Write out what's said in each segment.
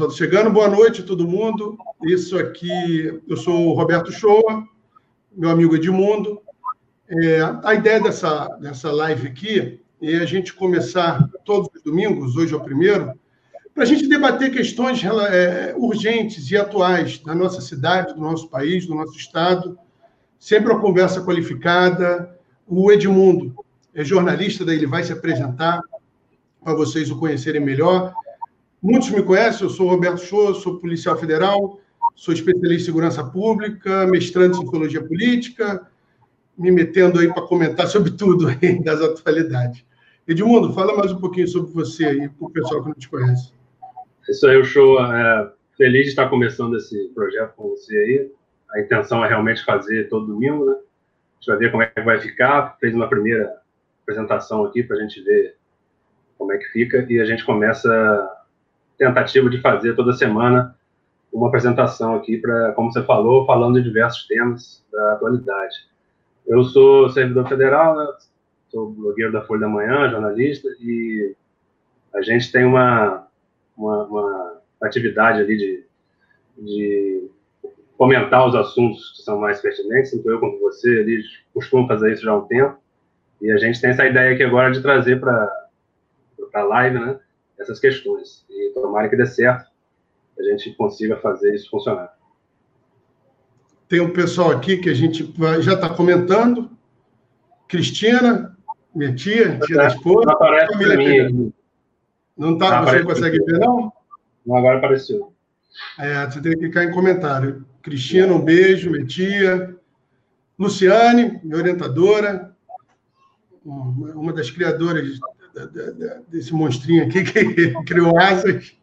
pessoal chegando. Boa noite, todo mundo. Isso aqui, eu sou o Roberto Shoa, meu amigo Edmundo. É, a ideia dessa, dessa live aqui é a gente começar todos os domingos, hoje é o primeiro, para a gente debater questões é, urgentes e atuais da nossa cidade, do nosso país, do nosso estado. Sempre uma conversa qualificada. O Edmundo é jornalista, daí ele vai se apresentar para vocês o conhecerem melhor. Muitos me conhecem, eu sou Roberto Show, sou policial federal, sou especialista em segurança pública, mestrante em sociologia política, me metendo aí para comentar sobre tudo aí das atualidades. Edmundo, fala mais um pouquinho sobre você aí, para o pessoal que não te conhece. Isso aí, o show. É, feliz de estar começando esse projeto com você aí. A intenção é realmente fazer todo domingo, né? A gente vai ver como é que vai ficar. Fez uma primeira apresentação aqui para a gente ver como é que fica e a gente começa tentativa de fazer toda semana uma apresentação aqui para, como você falou, falando de diversos temas da atualidade. Eu sou servidor federal, né? sou blogueiro da Folha da Manhã, jornalista, e a gente tem uma, uma, uma atividade ali de, de comentar os assuntos que são mais pertinentes, tanto eu quanto você ali costumo fazer isso já há um tempo, e a gente tem essa ideia aqui agora de trazer para a live, né, essas questões. E tomara que dê certo, a gente consiga fazer isso funcionar. Tem um pessoal aqui que a gente já está comentando. Cristina, minha tia, tia da esposa. Não aparece para mim. Não tá, não você consegue ver, não? Não, agora apareceu. É, você tem que clicar em comentário. Cristina, um beijo, minha tia. Luciane, minha orientadora, uma das criadoras desse monstrinho aqui que criou asas.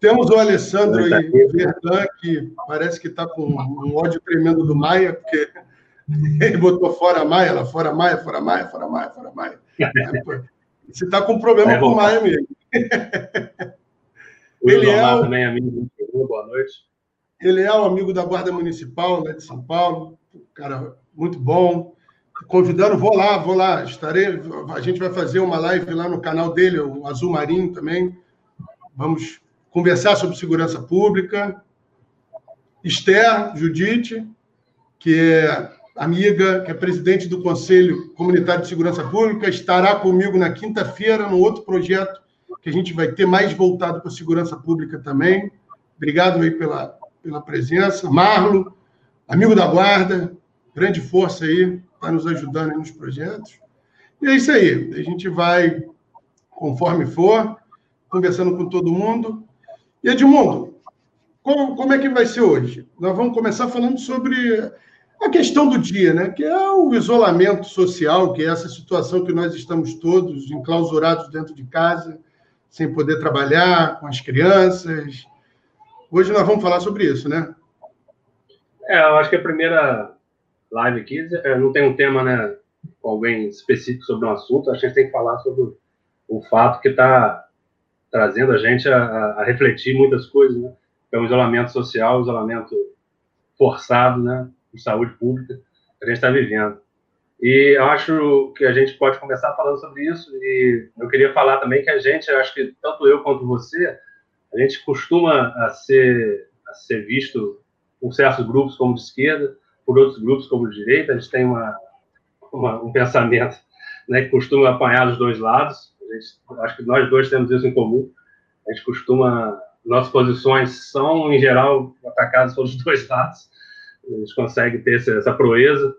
Temos o Alessandro aí, Verdun, que parece que está com um ódio tremendo do Maia, porque ele botou fora Maia, ela fora Maia, fora Maia, fora Maia, fora Maia. Você está com problema é com o Maia mesmo. ele é o... também, amigo. Boa noite. Ele é o amigo da Guarda Municipal né, de São Paulo, cara muito bom convidando, vou lá, vou lá, estarei. A gente vai fazer uma live lá no canal dele, o Azul Marinho também. Vamos conversar sobre segurança pública. Esther Judite, que é amiga, que é presidente do Conselho Comunitário de Segurança Pública, estará comigo na quinta-feira no outro projeto que a gente vai ter mais voltado para a segurança pública também. Obrigado aí pela, pela presença. Marlo, amigo da guarda, grande força aí, está nos ajudando nos projetos. E é isso aí. A gente vai, conforme for, conversando com todo mundo. E Edmundo, como, como é que vai ser hoje? Nós vamos começar falando sobre a questão do dia, né? que é o isolamento social, que é essa situação que nós estamos todos enclausurados dentro de casa, sem poder trabalhar com as crianças. Hoje nós vamos falar sobre isso, né? É, eu acho que a primeira live aqui, é, não tem um tema, né, com alguém específico sobre um assunto, a gente tem que falar sobre o fato que está trazendo a gente a, a, refletir muitas coisas, né? É o isolamento social, o isolamento forçado, né, de saúde pública que a gente está vivendo. E eu acho que a gente pode começar falando sobre isso. E eu queria falar também que a gente, acho que tanto eu quanto você, a gente costuma a ser, a ser visto por certos grupos como de esquerda, por outros grupos como de direita, a gente tem uma, uma, um pensamento né, que costuma apanhar dos dois lados. Gente, acho que nós dois temos isso em comum. A gente costuma, nossas posições são, em geral, atacadas pelos dois lados. A gente consegue ter essa, essa proeza.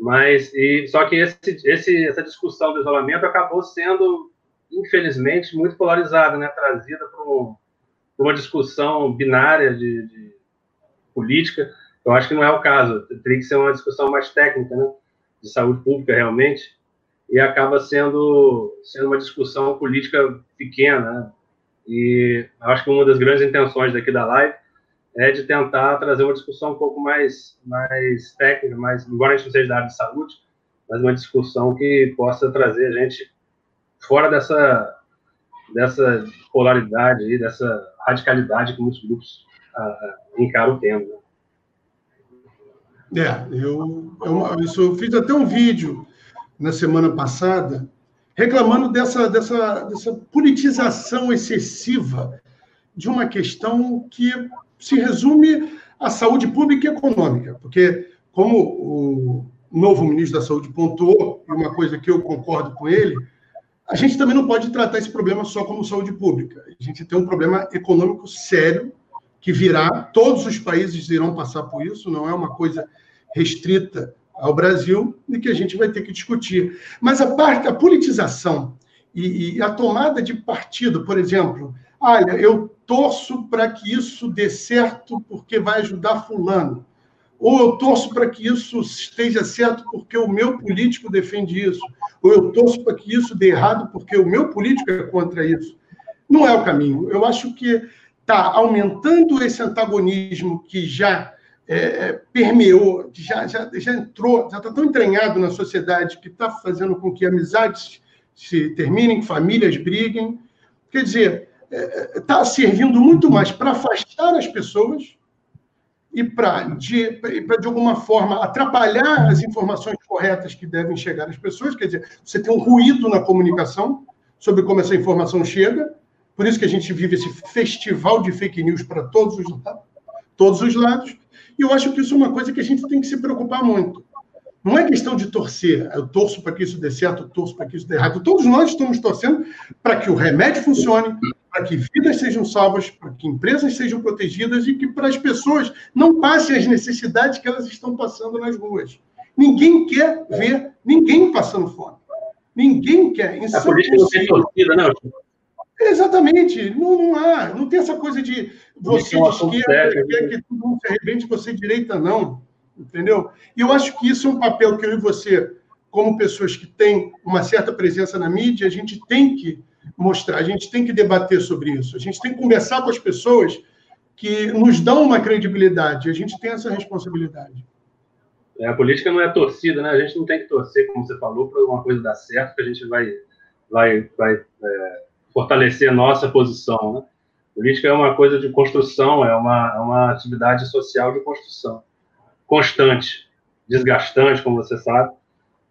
Mas, e, só que esse, esse, essa discussão do isolamento acabou sendo, infelizmente, muito polarizada, né, trazida para um, uma discussão binária de, de política eu acho que não é o caso. Teria que ser uma discussão mais técnica, né? De saúde pública, realmente. E acaba sendo, sendo uma discussão política pequena, né? E acho que uma das grandes intenções daqui da live é de tentar trazer uma discussão um pouco mais, mais técnica, mais, embora a gente não seja da área de saúde, mas uma discussão que possa trazer a gente fora dessa, dessa polaridade, dessa radicalidade que muitos grupos ah, encaram o tema. É, eu, eu, eu fiz até um vídeo na semana passada reclamando dessa, dessa, dessa politização excessiva de uma questão que se resume à saúde pública e econômica, porque, como o novo ministro da Saúde pontuou, e uma coisa que eu concordo com ele, a gente também não pode tratar esse problema só como saúde pública. A gente tem um problema econômico sério que virá, todos os países irão passar por isso, não é uma coisa restrita ao Brasil e que a gente vai ter que discutir. Mas a parte, a politização e, e a tomada de partido, por exemplo, olha, eu torço para que isso dê certo porque vai ajudar fulano. Ou eu torço para que isso esteja certo porque o meu político defende isso. Ou eu torço para que isso dê errado porque o meu político é contra isso. Não é o caminho. Eu acho que está aumentando esse antagonismo que já é, é, permeou, já, já, já entrou, já está tão entranhado na sociedade que está fazendo com que amizades se terminem, famílias briguem. Quer dizer, está é, é tá servindo muito mais para afastar as pessoas e para, de, de alguma forma, atrapalhar as informações corretas que devem chegar às pessoas. Quer dizer, você tem um ruído na comunicação sobre como essa informação chega. Por isso que a gente vive esse festival de fake news para todos os, todos os lados. E eu acho que isso é uma coisa que a gente tem que se preocupar muito. Não é questão de torcer, eu torço para que isso dê certo, eu torço para que isso dê errado. Todos nós estamos torcendo para que o remédio funcione, para que vidas sejam salvas, para que empresas sejam protegidas e que para as pessoas não passem as necessidades que elas estão passando nas ruas. Ninguém quer ver ninguém passando fome. Ninguém quer. A política não tem torcida, não. Exatamente. Não, não há. Não tem essa coisa de você de esquerda quer que todo mundo se arrebente, você direita, não. Entendeu? E eu acho que isso é um papel que eu e você, como pessoas que têm uma certa presença na mídia, a gente tem que mostrar, a gente tem que debater sobre isso. A gente tem que conversar com as pessoas que nos dão uma credibilidade. A gente tem essa responsabilidade. É, a política não é torcida, né? A gente não tem que torcer, como você falou, para uma coisa dar certo, que a gente vai, vai, vai é, fortalecer a nossa posição, né? Política é uma coisa de construção, é uma, é uma atividade social de construção. Constante, desgastante, como você sabe,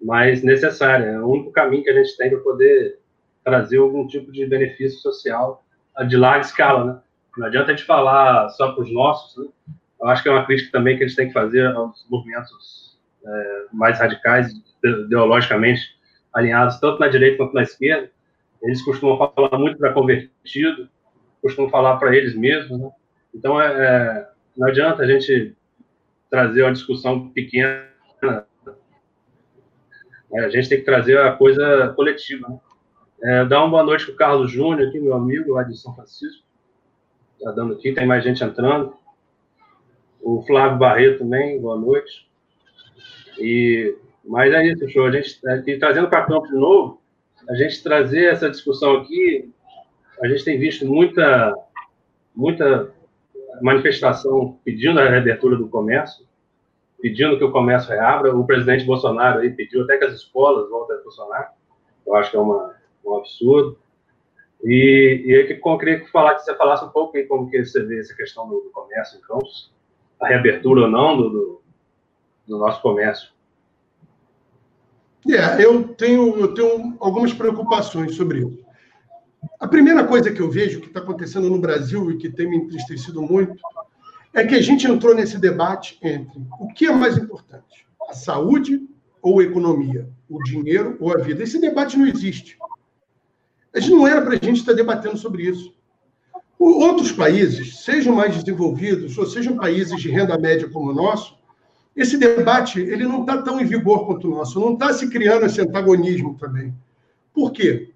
mas necessária. É o único caminho que a gente tem para poder trazer algum tipo de benefício social de larga escala, né? Não adianta a gente falar só para os nossos, né? Eu acho que é uma crítica também que a gente tem que fazer aos movimentos é, mais radicais, ideologicamente alinhados, tanto na direita quanto na esquerda. Eles costumam falar muito para convertido, costumam falar para eles mesmos. Né? Então, é, é, não adianta a gente trazer uma discussão pequena. É, a gente tem que trazer a coisa coletiva. Né? É, dar uma boa noite para o Carlos Júnior, aqui, meu amigo, lá de São Francisco. Está dando aqui, tem mais gente entrando. O Flávio Barreto também, boa noite. E, mas é isso, show. A gente, é, trazendo para campo de novo, a gente trazer essa discussão aqui a gente tem visto muita, muita manifestação pedindo a reabertura do comércio, pedindo que o comércio reabra. O presidente Bolsonaro aí pediu até que as escolas voltem a funcionar. Eu acho que é uma, um absurdo. E, e eu queria que, falar, que você falasse um pouco aí como que você vê essa questão do, do comércio em Campos, a reabertura ou não do, do, do nosso comércio. É, eu tenho, eu tenho algumas preocupações sobre isso. A primeira coisa que eu vejo que está acontecendo no Brasil e que tem me entristecido muito é que a gente entrou nesse debate entre o que é mais importante, a saúde ou a economia, o dinheiro ou a vida. Esse debate não existe. A gente não era para a gente estar debatendo sobre isso. Outros países, sejam mais desenvolvidos ou sejam países de renda média como o nosso, esse debate ele não está tão em vigor quanto o nosso, não está se criando esse antagonismo também. Por quê?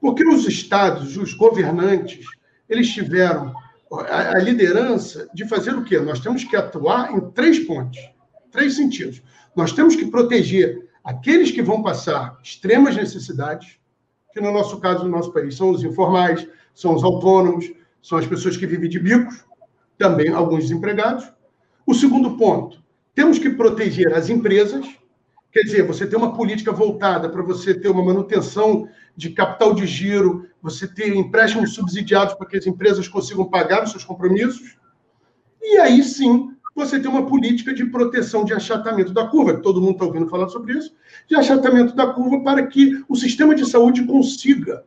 Porque os estados, os governantes, eles tiveram a, liderança de fazer o quê? Nós temos que atuar em três pontos, três sentidos. Nós temos que proteger aqueles que vão passar extremas necessidades, que no nosso caso, no nosso país, são os informais, são os autônomos, são as pessoas que vivem de bicos, também alguns desempregados. O segundo ponto, temos que proteger as empresas, quer dizer, você ter uma política voltada para você ter uma manutenção de capital de giro, você ter empréstimos subsidiados para que as empresas consigam pagar os seus compromissos. E aí sim, você tem uma política de proteção de achatamento da curva, que todo mundo está ouvindo falar sobre isso, de achatamento da curva para que o sistema de saúde consiga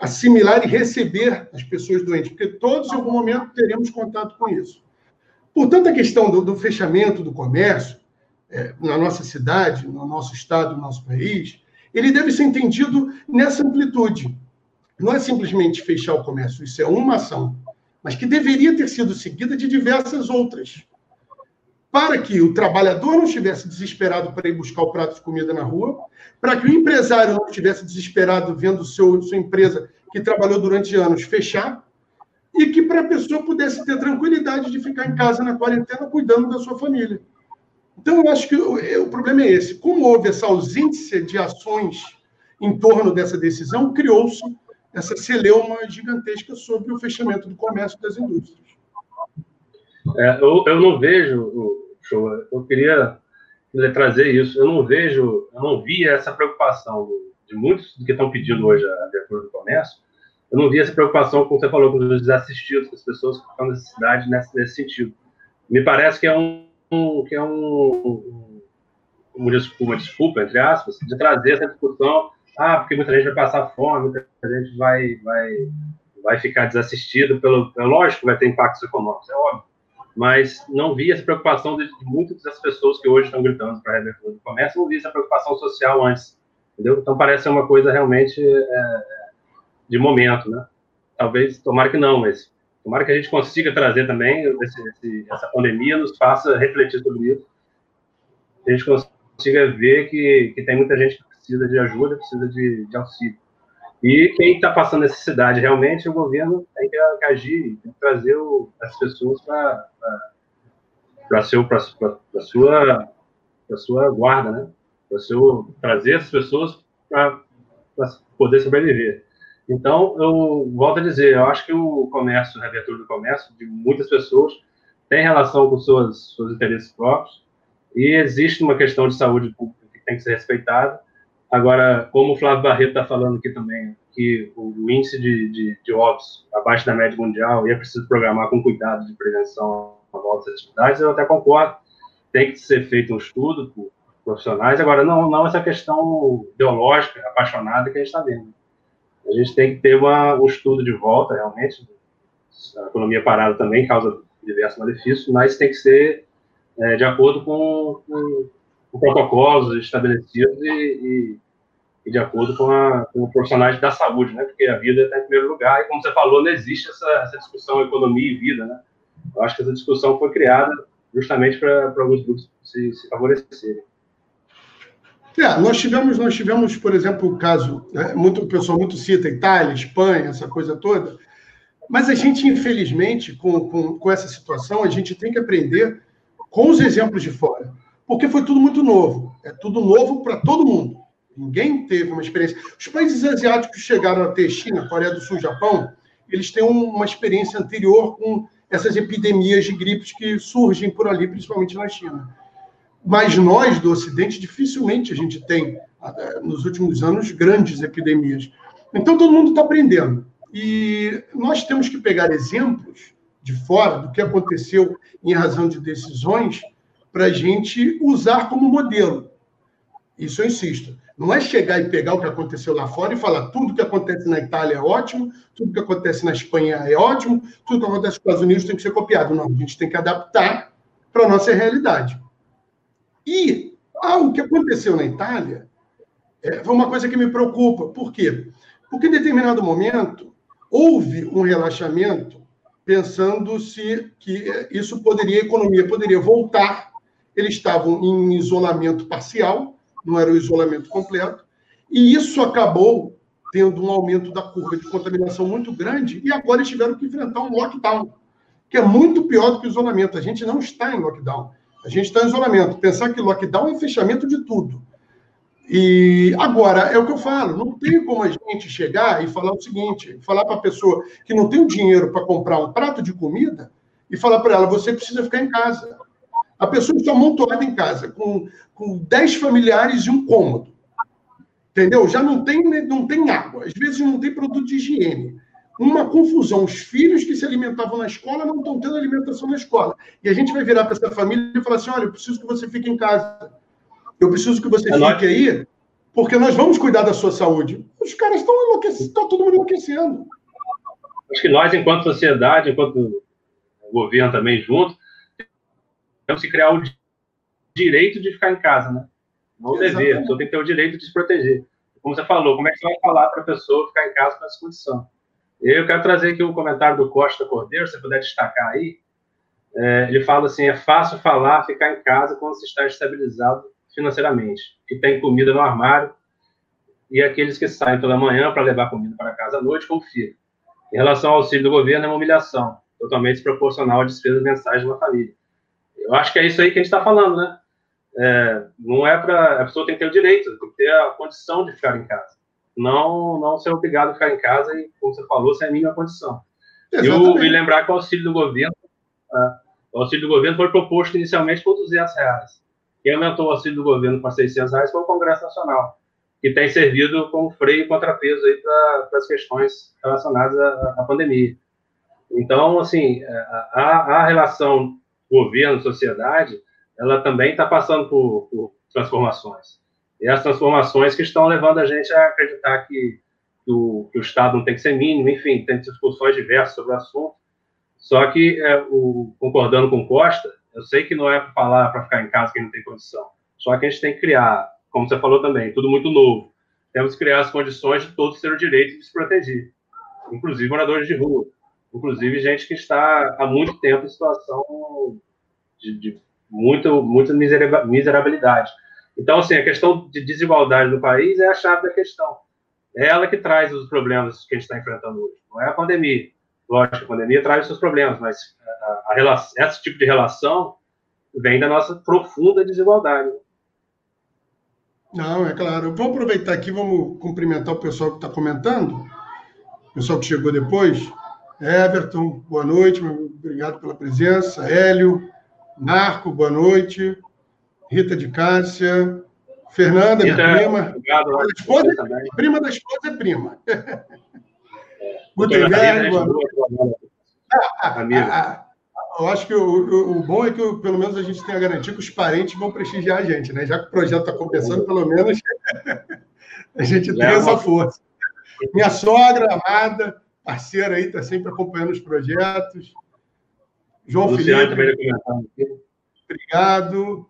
assimilar e receber as pessoas doentes, porque todos, em algum momento, teremos contato com isso. Portanto, a questão do, do fechamento do comércio é, na nossa cidade, no nosso estado, no nosso país, ele deve ser entendido nessa amplitude. Não é simplesmente fechar o comércio, isso é uma ação, mas que deveria ter sido seguida de diversas outras. Para que o trabalhador não estivesse desesperado para ir buscar o prato de comida na rua, para que o empresário não estivesse desesperado vendo seu, sua empresa, que trabalhou durante anos, fechar, e que para a pessoa pudesse ter tranquilidade de ficar em casa na quarentena cuidando da sua família. Então, eu acho que o, é, o problema é esse. Como houve essa ausência de ações em torno dessa decisão, criou-se essa celeuma gigantesca sobre o fechamento do comércio das indústrias. É, eu, eu não vejo, show, eu queria trazer isso, eu não vejo, eu não vi essa preocupação de muitos que estão pedindo hoje a abertura do comércio, eu não vi essa preocupação, como você falou, com os desassistidos, com as pessoas nessa cidade nesse, nesse sentido. Me parece que é um, que é um, uma desculpa, desculpa, entre aspas, de trazer essa discussão, ah, porque muita gente vai passar fome, muita gente vai, vai, vai ficar desassistido, pelo, é lógico vai ter impactos econômicos, é óbvio, mas não vi essa preocupação de, de muitas das pessoas que hoje estão gritando para a reabertura do comércio, não vi essa preocupação social antes, entendeu? Então parece uma coisa realmente é, de momento, né? Talvez, tomara que não, mas tomara que a gente consiga trazer também esse, esse, essa pandemia nos faça refletir sobre isso, a gente consiga ver que, que tem muita gente que precisa de ajuda, precisa de, de auxílio. E quem está passando necessidade realmente, o governo tem que agir, tem que trazer o, as pessoas para para sua para sua guarda, né? Para trazer as pessoas para poder sobreviver. Então, eu volto a dizer, eu acho que o comércio, a reabertura do comércio, de muitas pessoas, tem relação com seus, seus interesses próprios e existe uma questão de saúde pública que tem que ser respeitada. Agora, como o Flávio Barreto está falando aqui também, que o índice de, de, de óbitos abaixo da média mundial e é preciso programar com cuidado de prevenção a volta das atividades, eu até concordo. Tem que ser feito um estudo por profissionais. Agora, não, não essa questão ideológica, apaixonada que a gente está vendo. A gente tem que ter uma, um estudo de volta, realmente. A economia parada também causa diversos malefícios, mas tem que ser é, de acordo com, com, com, protocolos estabelecidos e, e, e de acordo com, a, com os profissionais da saúde, né? Porque a vida está em primeiro lugar e, como você falou, não existe essa, essa discussão economia e vida, né? Eu acho que essa discussão foi criada justamente para alguns grupos se, se favorecerem. É, nós tivemos, nós tivemos, por exemplo, o caso, né, muito, o pessoal muito cita Itália, Espanha, essa coisa toda, mas a gente, infelizmente, com, com, com essa situação, a gente tem que aprender com os exemplos de fora, porque foi tudo muito novo, é tudo novo para todo mundo. Ninguém teve uma experiência. Os países asiáticos chegaram a ter China, Coreia do Sul, Japão, eles têm uma experiência anterior com essas epidemias de gripes que surgem por ali, principalmente na China. Mas nós, do Ocidente, dificilmente a gente tem, nos últimos anos, grandes epidemias. Então, todo mundo está aprendendo. E nós temos que pegar exemplos de fora do que aconteceu em razão de decisões para a gente usar como modelo. Isso eu insisto. Não é chegar e pegar o que aconteceu lá fora e falar tudo que acontece na Itália é ótimo, tudo que acontece na Espanha é ótimo, tudo que acontece nos Estados Unidos tem que ser copiado. Não, a gente tem que adaptar para a nossa realidade. E algo que aconteceu na Itália é, foi uma coisa que me preocupa. Por quê? Porque em determinado momento houve um relaxamento pensando-se que isso poderia, a economia poderia voltar. Eles estavam em isolamento parcial, não era o isolamento completo, e isso acabou tendo um aumento da curva de contaminação muito grande, e agora eles tiveram que enfrentar um lockdown, que é muito pior do que o isolamento. A gente não está em lockdown. A gente está em isolamento. Pensar que lockdown é fechamento de tudo. E agora, é o que eu falo, não tem como a gente chegar e falar o seguinte, falar para a pessoa que não tem o dinheiro para comprar um prato de comida e falar para ela, você precisa ficar em casa. A pessoa está amontoada em casa, com, com 10 familiares e um cômodo. Entendeu? Já não tem, não tem água, às vezes não tem produto de higiene uma confusão. Os filhos que se alimentavam na escola não estão tendo alimentação na escola. E a gente vai virar para essa família e falar assim: olha, eu preciso que você fique em casa. Eu preciso que você é fique aí, porque nós vamos cuidar da sua saúde. Os caras estão enlouquecendo, está todo mundo enlouquecendo. Acho que nós, enquanto sociedade, enquanto governo também junto, temos que criar o direito de ficar em casa, né? Não o dever, a pessoa tem que ter o direito de se proteger. Como você falou, como é que você vai falar para a pessoa ficar em casa com essa condição? Eu quero trazer aqui um comentário do Costa Cordeiro, se você puder destacar aí. É, ele fala assim: é fácil falar, ficar em casa quando se está estabilizado financeiramente, que tem comida no armário, e aqueles que saem toda manhã para levar comida para casa à noite o filho. Em relação ao auxílio do governo, é uma humilhação, totalmente desproporcional às despesas mensais de uma família. Eu acho que é isso aí que a gente está falando, né? É, não é para. A pessoa tem que ter o direito, tem que ter a condição de ficar em casa. Não, não ser obrigado a ficar em casa e, como você falou, sem a mínima condição. Eu, e lembrar que o auxílio do governo, é, o auxílio do governo foi proposto inicialmente por 200 reais. Quem aumentou o auxílio do governo para 600 reais foi o Congresso Nacional, que tem servido como freio e contrapeso para as questões relacionadas à, à, pandemia. Então, assim, a, a relação governo-sociedade, ela também está passando por, por, transformações. E as transformações que estão levando a gente a acreditar que, que, o, que o Estado não tem que ser mínimo, enfim, tem discussões diversas sobre o assunto. Só que, é, o, concordando com Costa, eu sei que não é para falar para ficar em casa quem não tem condição. Só que a gente tem que criar, como você falou também, tudo muito novo. Temos que criar as condições de todos ter o direito de se proteger, inclusive moradores de rua, inclusive gente que está há muito tempo em situação de, de muito, muita miserabilidade. Então, assim, a questão de desigualdade no país é a chave da questão. É ela que traz os problemas que a gente está enfrentando hoje. Não é a pandemia. Lógico, a pandemia traz os seus problemas, mas a, a relação, esse tipo de relação vem da nossa profunda desigualdade. Não, é claro. Vamos aproveitar aqui, vamos cumprimentar o pessoal que está comentando, o pessoal que chegou depois. Everton, boa noite, obrigado pela presença. Hélio, Marco, boa noite. Rita de Cássia. Fernanda, Rita, minha prima. Obrigado, a esposa, é prima da esposa é prima. É. Gutenberg, boa noite. Ah, ah, eu acho que o, o, o, bom é que pelo menos a gente tem a garantia que os parentes vão prestigiar a gente, né? Já que o projeto está começando, pelo menos a gente tem essa força. Minha sogra amada, parceira aí, está sempre acompanhando os projetos. João Luciano Felipe. Obrigado.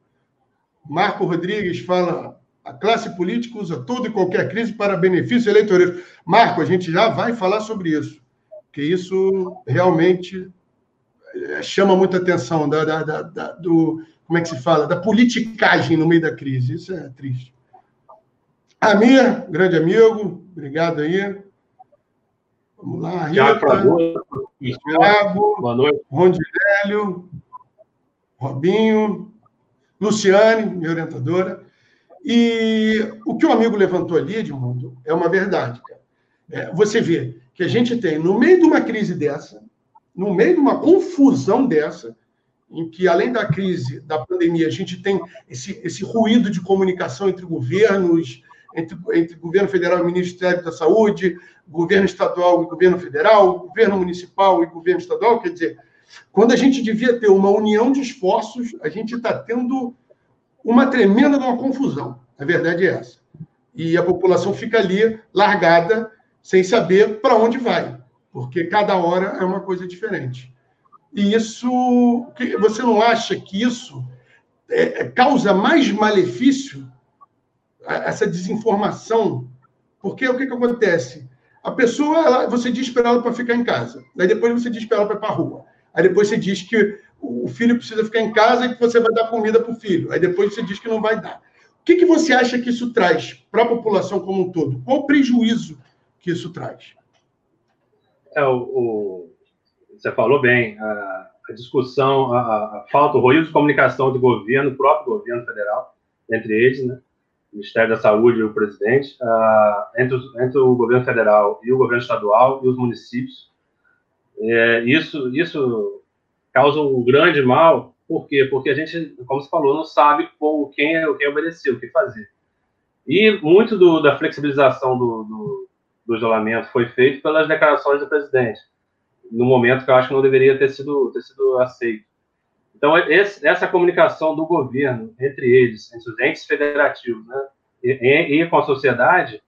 Marco Rodrigues fala: a classe política usa toda e qualquer crise para benefício eleitoral. Marco, a gente já vai falar sobre isso, que isso realmente eh, chama muita atenção da, da, da, do como é que se fala da politicagem no meio da crise. Isso é triste. Amir, grande amigo, obrigado aí. Vamos lá, Rita. Thiago, Boa noite. Rondinélio, Robinho, Luciane, minha orientadora. E o que o amigo levantou ali, Edmundo, é uma verdade. É, você vê que a gente tem, no meio de uma crise dessa, no meio de uma confusão dessa, em que, além da crise da pandemia, a gente tem esse, esse ruído de comunicação entre governos, entre, entre governo federal e Ministério da Saúde, governo estadual e governo federal, governo municipal e governo estadual. Quer dizer, quando a gente devia ter uma união de esforços, a gente está tendo uma tremenda uma confusão. A verdade é essa. E a população fica ali largada, sem saber para onde vai, porque cada hora é uma coisa diferente. E isso, você não acha que isso é, causa mais malefício essa desinformação, porque o que, que acontece? A pessoa, ela, você diz para ela para ficar em casa, aí depois você diz para ela para ir para a rua, aí depois você diz que o filho precisa ficar em casa e que você vai dar comida para o filho, aí depois você diz que não vai dar. O que, que você acha que isso traz para a população como um todo? Qual o prejuízo que isso traz? É, o, o você falou bem, a, a discussão, a, a, falta, o ruído de comunicação do governo, do próprio governo federal, entre eles, né? Ministério da Saúde e o presidente, entre, entre, o governo federal e o governo estadual e os municípios. É, isso, isso causa um grande mal, por quê? Porque a gente, como você falou, não sabe como, quem, é, quem obedecer, o que fazer. E muito do, da flexibilização do, do, do, isolamento foi feito pelas declarações do presidente, no momento que eu acho que não deveria ter sido, ter sido aceito. Então, esse, essa comunicação do governo entre eles, entre os entes federativos, né, e, e com a sociedade,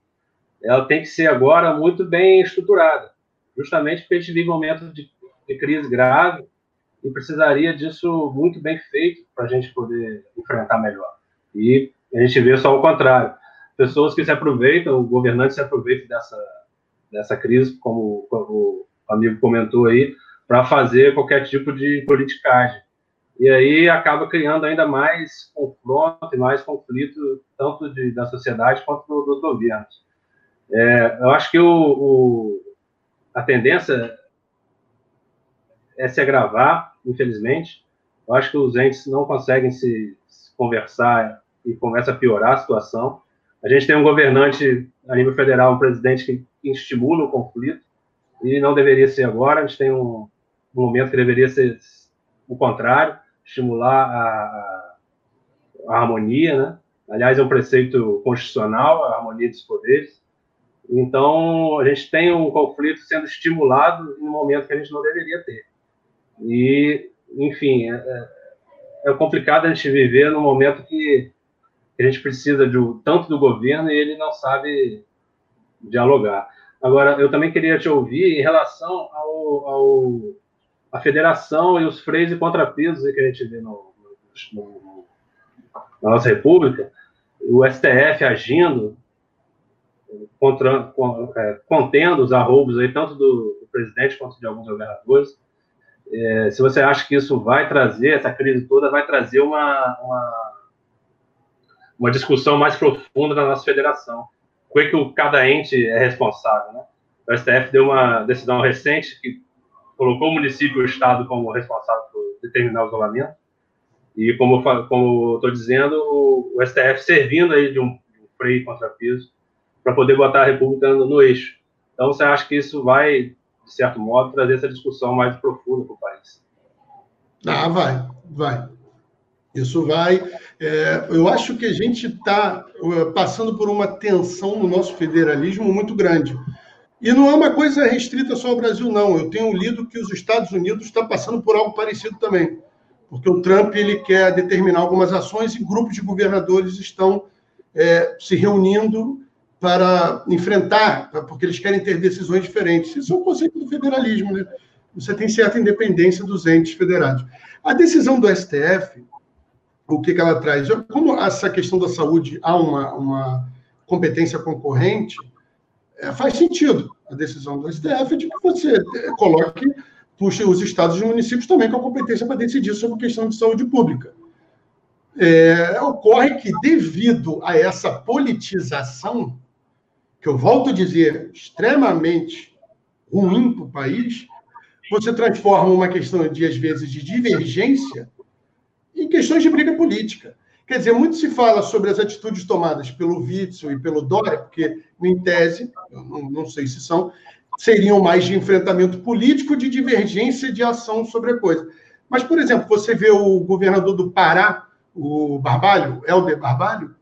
ela tem que ser agora muito bem estruturada, justamente porque a gente vive um momento de, de crise grave e precisaria disso muito bem feito para a gente poder enfrentar melhor. E a gente vê só o contrário. Pessoas que se aproveitam, o governante se aproveita dessa, dessa crise, como, como o amigo comentou aí, para fazer qualquer tipo de politicagem. E aí acaba criando ainda mais confronto e mais conflito, tanto de, da sociedade quanto do, dos governos. É, eu acho que o, o, a tendência é se agravar, infelizmente. Eu acho que os entes não conseguem se, se conversar e começa a piorar a situação. A gente tem um governante a nível federal, um presidente que, estimula o conflito, e não deveria ser agora. A gente tem um, um momento que deveria ser o contrário, estimular a, a harmonia, né? Aliás, é um preceito constitucional, a harmonia dos poderes. Então, a gente tem um conflito sendo estimulado em um momento que a gente não deveria ter. E, enfim, é, é, é complicado a gente viver num momento que a gente precisa de, tanto do governo e ele não sabe dialogar. Agora, eu também queria te ouvir em relação ao, ao a federação e os freios e contrapesos que a gente vê no, no, na nossa república, o STF agindo contra, é, contendo os arroubos aí, tanto do, do, presidente quanto de alguns governadores. É, se você acha que isso vai trazer, essa crise toda vai trazer uma, uma, uma discussão mais profunda na nossa federação. O que, que cada ente é responsável, né? O STF deu uma decisão recente que colocou o município e o estado como responsável por determinar o isolamento. E como como estou dizendo, o, o, STF servindo aí de um, de um freio contrapeso para poder botar a República no, no, eixo. Então, você acha que isso vai, de certo modo, trazer essa discussão mais profunda para o país? Ah, vai, vai. Isso vai. É, eu acho que a gente está é, passando por uma tensão no nosso federalismo muito grande. E não é uma coisa restrita só ao Brasil, não. Eu tenho lido que os Estados Unidos estão passando por algo parecido também. Porque o Trump ele quer determinar algumas ações e grupos de governadores estão é, se reunindo para enfrentar, porque eles querem ter decisões diferentes. Isso é um conceito do federalismo, né? Você tem certa independência dos entes federados. A decisão do STF, o que, que ela traz? Como essa questão da saúde há uma, uma competência concorrente, é, faz sentido a decisão do STF de que você é, coloque, puxe os estados e municípios também com a competência para decidir sobre questão de saúde pública. É, ocorre que, devido a essa politização, que eu volto a dizer, extremamente ruim para o país, você transforma uma questão de, às vezes, de divergência em questões de briga política. Quer dizer, muito se fala sobre as atitudes tomadas pelo Witzel e pelo Dória, porque, em tese, não, não sei se são, seriam mais de enfrentamento político, de divergência de ação sobre a coisa. Mas, por exemplo, você vê o governador do Pará, o Barbalho, Helder Barbalho,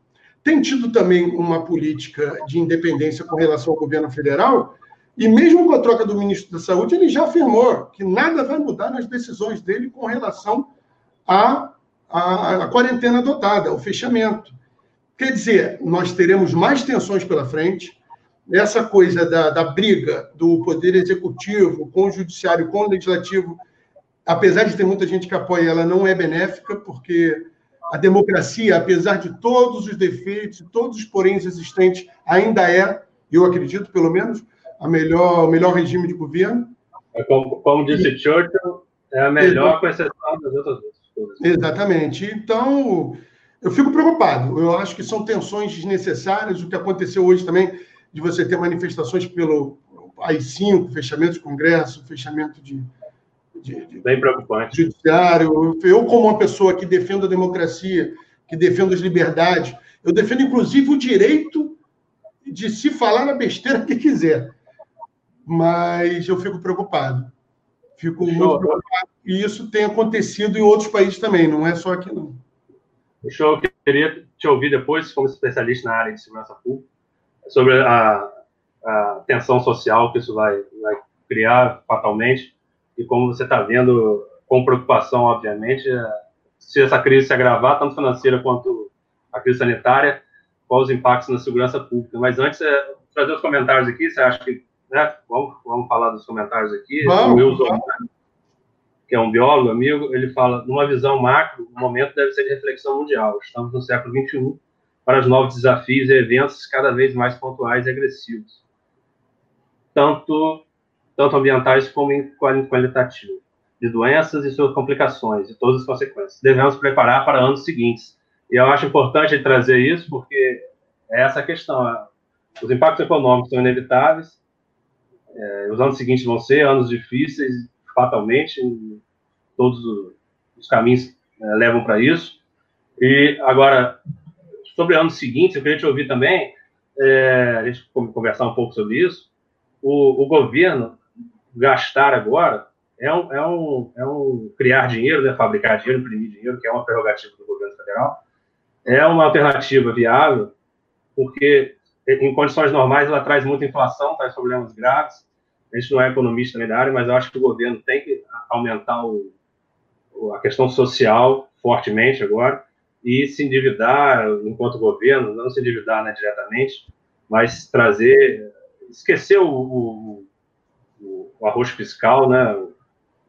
tem tido também uma política de independência com relação ao governo federal, e mesmo com a troca do ministro da Saúde, ele já afirmou que nada vai mudar nas decisões dele com relação a a, a quarentena adotada, o fechamento. Quer dizer, nós teremos mais tensões pela frente. Essa coisa da, da briga do poder executivo com o judiciário, com o legislativo, apesar de ter muita gente que apoia, ela não é benéfica, porque a democracia, apesar de todos os defeitos, todos os poréns existentes, ainda é, eu acredito, pelo menos, a melhor, o melhor regime de governo. É como, como disse Churchill, é a melhor, com exceção das outras duas. Exatamente. Então, eu fico preocupado. Eu acho que são tensões desnecessárias. O que aconteceu hoje também, de você ter manifestações pelo AI-5, fechamento de congresso, fechamento de, de, de Bem preocupante. judiciário. Eu, como uma pessoa que defendo a democracia, que defendo as liberdades, eu defendo, inclusive, o direito de se falar a besteira que quiser. Mas eu fico preocupado. Fico Show. muito preocupado. E isso tem acontecido em outros países também, não é só aqui, não. Show. Eu queria te ouvir depois, como especialista na área de segurança pública, sobre a, a tensão social que isso vai, vai criar fatalmente e como você está vendo, com preocupação, obviamente, se essa crise se agravar, tanto financeira quanto a crise sanitária, quais os impactos na segurança pública. Mas antes, é, trazer os comentários aqui, você acha que. Né? Vamos, vamos falar dos comentários aqui. Vamos, o Wilson, que é um biólogo amigo, ele fala: numa visão macro, o momento deve ser de reflexão mundial. Estamos no século XXI para os novos desafios e eventos cada vez mais pontuais e agressivos, tanto, tanto ambientais como qualitativos, de doenças e suas complicações e todas as consequências. Devemos preparar para anos seguintes. E eu acho importante trazer isso porque é essa questão. É, os impactos econômicos são inevitáveis, é, os anos seguintes vão ser anos difíceis, fatalmente, todos os caminhos é, levam para isso. E agora, sobre anos seguintes, eu queria te ouvir também, é, a gente conversar um pouco sobre isso. O, o governo gastar agora é um, é, um, é um criar dinheiro, né, fabricar dinheiro, imprimir dinheiro, que é uma prerrogativa do governo federal. É uma alternativa viável, porque em condições normais ela traz muita inflação, traz problemas graves. A gente não é economista nem da área, mas eu acho que o governo tem que aumentar o, a questão social fortemente agora e se endividar enquanto governo, não se endividar né, diretamente, mas trazer, esquecer o, o, o, arroz fiscal, né,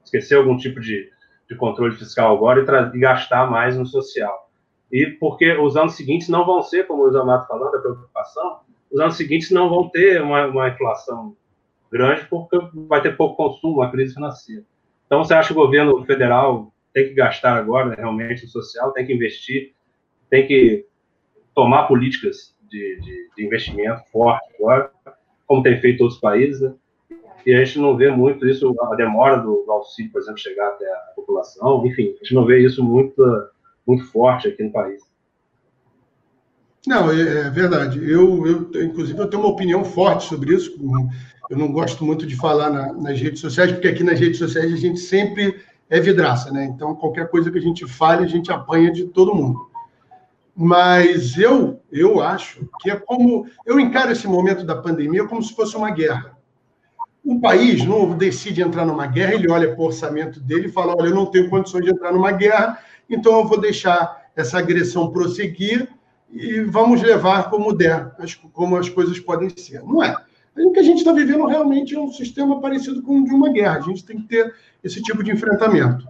esquecer algum tipo de, de controle fiscal agora e, e gastar mais no social. E porque os anos seguintes não vão ser, como o Zamato falando, a preocupação, os anos seguintes não vão ter uma, uma inflação grande porque vai ter pouco consumo, uma crise financeira. Então, você acha que o governo federal tem que gastar agora, realmente, no social, tem que investir, tem que tomar políticas de, de, de investimento forte agora, como tem feito outros países, né? E a gente não vê muito isso, a demora do, do, auxílio, por exemplo, chegar até a população, enfim, a gente não vê isso muito, muito forte aqui no país. Não, é, é verdade. Eu, eu, inclusive, eu tenho uma opinião forte sobre isso. Eu não gosto muito de falar na, nas redes sociais, porque aqui nas redes sociais a gente sempre é vidraça, né? Então, qualquer coisa que a gente fale, a gente apanha de todo mundo. Mas eu, eu acho que é como. Eu encaro esse momento da pandemia como se fosse uma guerra. O país não decide entrar numa guerra, ele olha para o orçamento dele e fala: olha, eu não tenho condições de entrar numa guerra, então eu vou deixar essa agressão prosseguir e vamos levar como der, como as coisas podem ser. Não é. O que a gente está vivendo realmente é um sistema parecido com o de uma guerra. A gente tem que ter esse tipo de enfrentamento.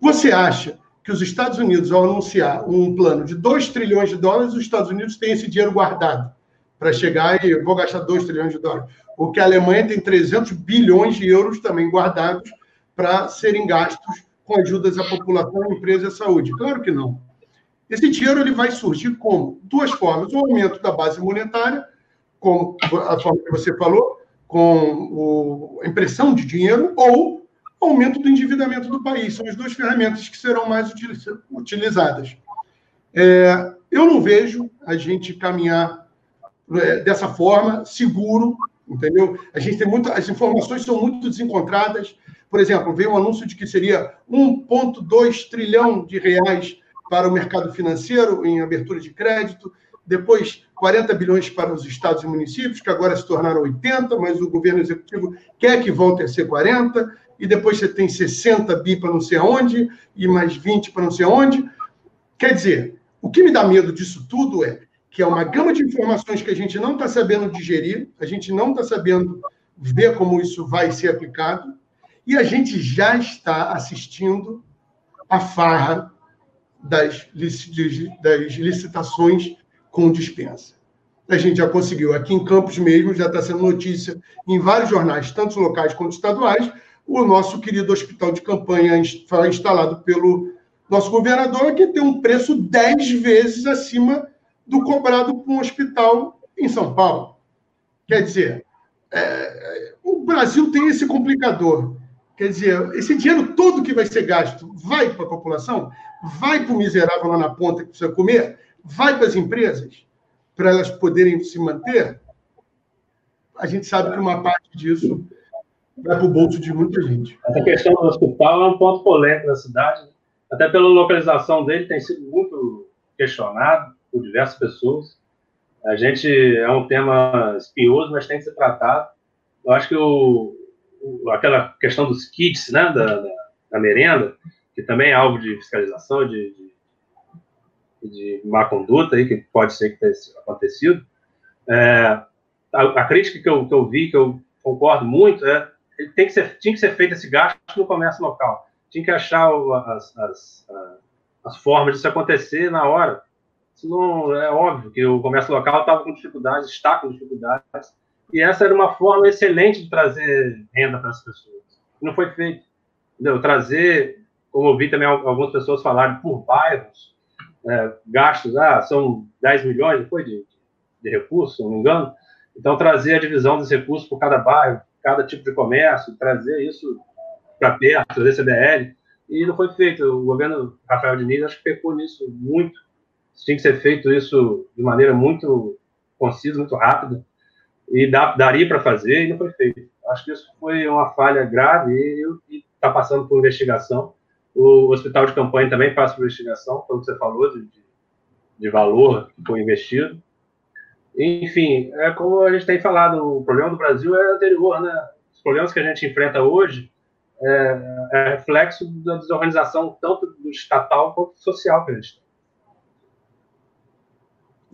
Você acha que os Estados Unidos, ao anunciar um plano de 2 trilhões de dólares, os Estados Unidos têm esse dinheiro guardado para chegar e vou gastar 2 trilhões de dólares? Ou que a Alemanha tem 300 bilhões de euros também guardados para serem gastos com ajudas à população, empresas e à saúde? Claro que não. Esse dinheiro ele vai surgir como? Duas formas. O aumento da base monetária, como a forma que você falou, com o, a impressão de dinheiro, ou aumento do endividamento do país. São as duas ferramentas que serão mais utilizadas. É, eu não vejo a gente caminhar dessa forma, seguro, entendeu? A gente tem muito, as informações são muito desencontradas. Por exemplo, veio um anúncio de que seria 1,2 trilhão de reais para o mercado financeiro em abertura de crédito, depois 40 bilhões para os estados e municípios, que agora se tornaram 80, mas o governo executivo quer que volte a ser 40, e depois você tem 60 bi para não sei aonde, e mais 20 para não sei aonde. Quer dizer, o que me dá medo disso tudo é que é uma gama de informações que a gente não está sabendo digerir, a gente não está sabendo ver como isso vai ser aplicado, e a gente já está assistindo a farra das, das licitações com dispensa. A gente já conseguiu, aqui em Campos mesmo, já está sendo notícia em vários jornais, tanto locais quanto estaduais, o nosso querido hospital de campanha instalado pelo nosso governador, que tem um preço 10 vezes acima do cobrado por um hospital em São Paulo. Quer dizer, é, o Brasil tem esse complicador. Quer dizer, esse dinheiro todo que vai ser gasto vai para a população? Vai para o miserável lá na ponta que precisa comer? Vai para as empresas? Para elas poderem se manter? A gente sabe que uma parte disso vai para o bolso de muita gente. Essa questão do hospital é um ponto polêmico na cidade, até pela localização dele, tem sido muito questionado por diversas pessoas. A gente é um tema espinhoso, mas tem que ser tratado. Eu acho que o, aquela questão dos kits, né, da, da, da, merenda, que também é alvo de fiscalização, de, de de má conduta aí, que pode ser que tenha acontecido. É, a, a, crítica que eu, que eu vi, que eu concordo muito, é tem que ser, tinha que ser feito esse gasto no comércio local. Tinha que achar as, as, as formas disso acontecer na hora. Senão, é óbvio que o comércio local estava com dificuldades, está com dificuldades, e essa era uma forma excelente de trazer renda para as pessoas. Não foi feito. Entendeu? Trazer, como eu vi também algumas pessoas falarem, por bairros, é, gastos, ah, são 10 milhões depois de, de recursos, se não me engano. Então, trazer a divisão dos recursos por cada bairro, cada tipo de comércio, trazer isso para perto, trazer CDL, e não foi feito. O governo Rafael Diniz acho que pecou nisso muito. Tinha que ser feito isso de maneira muito concisa, muito rápida, e dá, daria para fazer, e não foi feito. Acho que isso foi uma falha grave e está passando por investigação. O hospital de campanha também passa por investigação, pelo que você falou, de, de valor que foi investido. Enfim, é como a gente tem falado, o problema do Brasil é anterior, né? Os problemas que a gente enfrenta hoje é, é reflexo da desorganização tanto do estatal quanto social que a gente tem.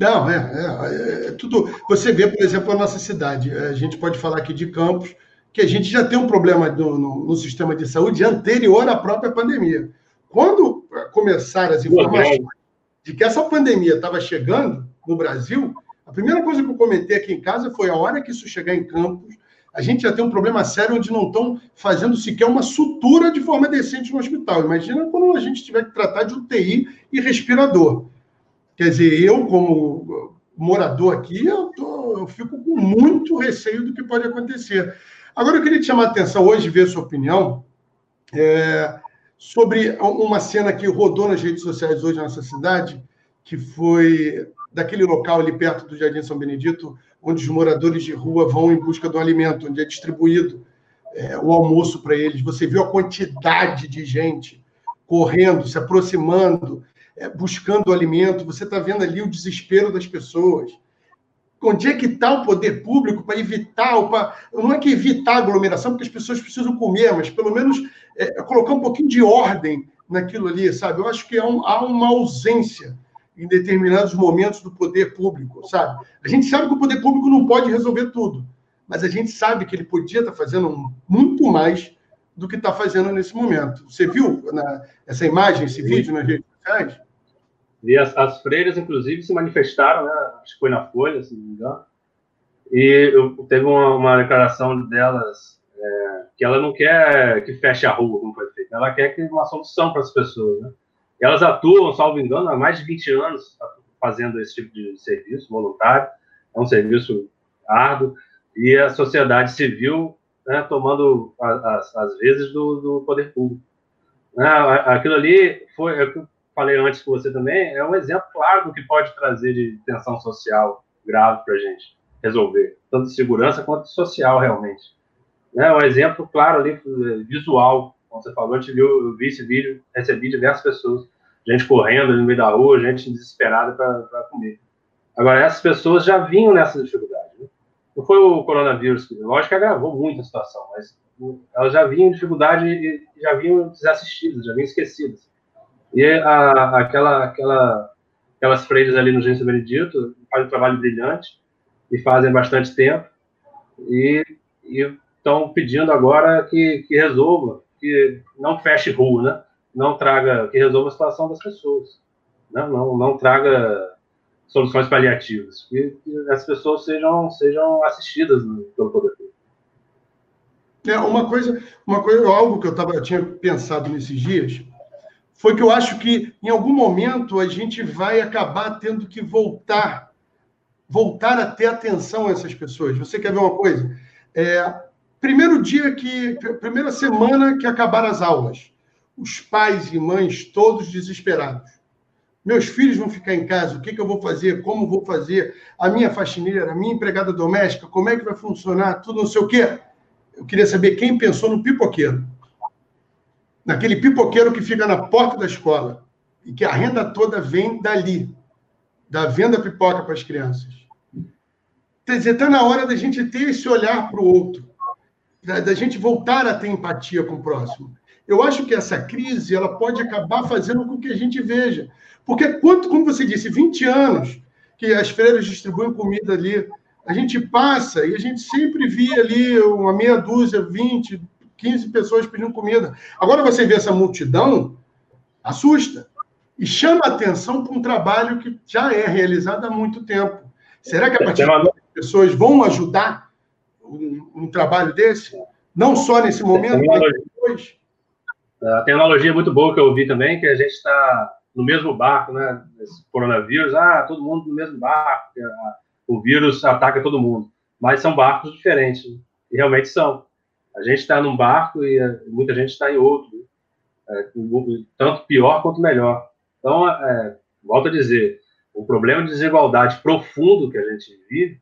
Não, é, é, é, tudo. Você vê, por exemplo, a nossa cidade. A gente pode falar aqui de Campos, que a gente já tem um problema no, no, no sistema de saúde anterior à própria pandemia. Quando começaram as informações de que essa pandemia estava chegando no Brasil, a primeira coisa que eu comentei aqui em casa foi a hora que isso chegar em Campos, a gente já tem um problema sério onde não estão fazendo sequer uma sutura de forma decente no hospital. Imagina quando a gente tiver que tratar de UTI e respirador. Quer dizer, eu, como morador aqui, eu, tô, eu fico com muito receio do que pode acontecer. Agora, eu queria te chamar a atenção hoje, ver a sua opinião, é, sobre uma cena que rodou nas redes sociais hoje na nossa cidade, que foi daquele local ali perto do Jardim São Benedito, onde os moradores de rua vão em busca do alimento, onde é distribuído é, o almoço para eles. Você viu a quantidade de gente correndo, se aproximando, buscando alimento. Você está vendo ali o desespero das pessoas. Onde é que está o poder público para evitar, pra... não é que evitar a aglomeração, porque as pessoas precisam comer, mas pelo menos é, colocar um pouquinho de ordem naquilo ali, sabe? Eu acho que há, um, há uma ausência em determinados momentos do poder público, sabe? A gente sabe que o poder público não pode resolver tudo, mas a gente sabe que ele podia estar fazendo muito mais do que está fazendo nesse momento. Você viu na, essa imagem, esse vídeo nas redes sociais? Vi as, as freiras, inclusive, se manifestaram, né? acho que foi na Folha, se não me engano, e eu, teve uma, uma declaração delas é, que ela não quer que feche a rua, como foi feito, ela quer que uma solução para as pessoas, né? Elas atuam, salvo engano, há mais de 20 anos fazendo esse tipo de serviço voluntário. É um serviço árduo. E a sociedade civil né, tomando as vezes do, do poder público. Né, aquilo ali foi, é falei antes com você também, é um exemplo claro do que pode trazer de tensão social grave para a gente resolver, tanto de segurança quanto de social, realmente. É um exemplo claro ali, visual, como você falou, a gente viu, eu vi esse vídeo, recebi diversas pessoas gente correndo no meio da rua, gente desesperada para comer. Agora, essas pessoas já vinham nessa dificuldade. Né? Não foi o coronavírus, lógico que agravou muito a situação, mas elas já vinham em dificuldade e já vinham desassistidas, já vinham esquecidas. E a, aquela, aquela, aquelas freiras ali no Gênesis Benedito fazem um trabalho brilhante e fazem bastante tempo e estão pedindo agora que, que resolva, que não feche rua, né? não traga, que resolva a situação das pessoas. Né? Não, não traga soluções paliativas. Que, que as pessoas sejam, sejam assistidas pelo poder público. É, uma coisa, uma coisa, algo que eu, tava, eu tinha pensado nesses dias, foi que eu acho que em algum momento a gente vai acabar tendo que voltar, voltar a ter atenção a essas pessoas. Você quer ver uma coisa? É, primeiro dia que, primeira semana que acabaram as aulas, os pais e mães todos desesperados. Meus filhos vão ficar em casa, o que, que eu vou fazer, como vou fazer, a minha faxineira, a minha empregada doméstica, como é que vai funcionar, tudo não sei o quê. Eu queria saber quem pensou no pipoqueiro. Naquele pipoqueiro que fica na porta da escola e que a renda toda vem dali, da venda pipoca para as crianças. Quer dizer, está na hora da gente ter esse olhar para o outro, da, da gente voltar a ter empatia com o próximo. Eu acho que essa crise ela pode acabar fazendo com que a gente veja. Porque, quanto, como você disse, 20 anos que as freiras distribuem comida ali, a gente passa e a gente sempre via ali uma meia dúzia, 20, 15 pessoas pedindo comida. Agora você vê essa multidão, assusta. E chama atenção para um trabalho que já é realizado há muito tempo. Será que a partir de agora as pessoas vão ajudar um, um trabalho desse? Não só nesse momento, mas depois? É, tem uma analogia muito boa que eu ouvi também, que a gente está no mesmo barco, né? Esse coronavírus, ah, todo mundo no mesmo barco, o vírus ataca todo mundo. Mas são barcos diferentes, e realmente são. A gente está num barco e eh, muita gente está em outro, é, tanto pior quanto melhor. Então, é, volto a dizer, o problema de desigualdade profundo que a gente vive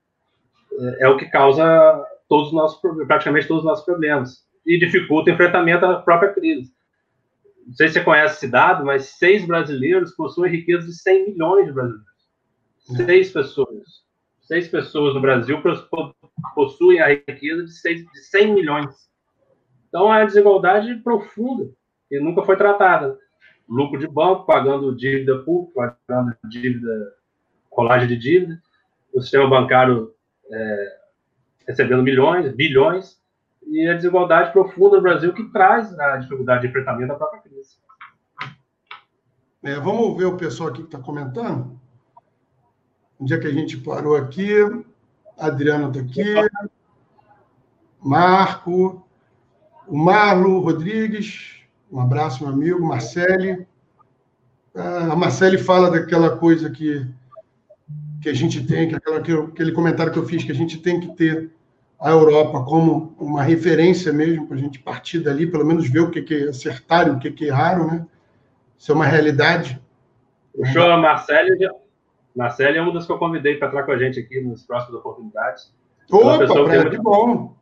é, é o que causa todos os nossos, praticamente todos os nossos problemas e dificulta o enfrentamento da própria crise. Não sei se você conhece esse dado, mas seis brasileiros possuem riqueza de 100 milhões de brasileiros. Seis pessoas. Seis pessoas no Brasil possuem a riqueza de, seis, de 100 milhões. Então, é a desigualdade profunda, que nunca foi tratada lucro de banco, pagando dívida pública, pagando dívida, colagem de dívida, o sistema bancário é, recebendo milhões, bilhões, e a desigualdade profunda no Brasil que traz a dificuldade de enfrentamento da própria crise. É, vamos ver o pessoal aqui que está comentando. Onde é que a gente parou aqui? Adriano está aqui. Marco. O Marlo Rodrigues. Um abraço, meu amigo, Marcele. Ah, a Marcele fala daquela coisa que, que a gente tem, que aquela, aquele comentário que eu fiz, que a gente tem que ter a Europa como uma referência mesmo, para a gente partir dali, pelo menos ver o que, que acertaram, o que, que erraram, né? Isso é uma realidade. Show, a Marcele, Marcele é uma das que eu convidei para estar com a gente aqui nas próximas oportunidades. Opa, que bom!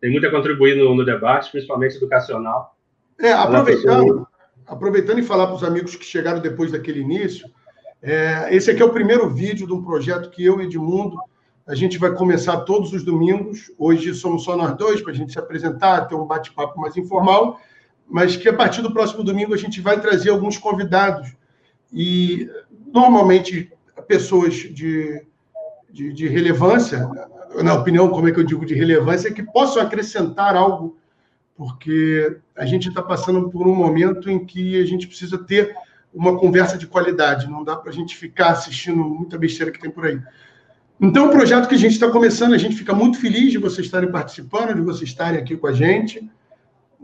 Tem muito a contribuir no, no debate, principalmente educacional. É, aproveitando, aproveitando e falar para os amigos que chegaram depois daquele início, é, esse aqui é o primeiro vídeo de um projeto que eu e Edmundo, a gente vai começar todos os domingos. Hoje somos só nós dois para a gente se apresentar, ter um bate-papo mais informal, mas que a partir do próximo domingo a gente vai trazer alguns convidados. E normalmente pessoas de, de, de relevância, na opinião, como é que eu digo, de relevância, que possam acrescentar algo porque a gente está passando por um momento em que a gente precisa ter uma conversa de qualidade, não dá para a gente ficar assistindo muita besteira que tem por aí. Então, o projeto que a gente está começando, a gente fica muito feliz de vocês estarem participando, de vocês estarem aqui com a gente.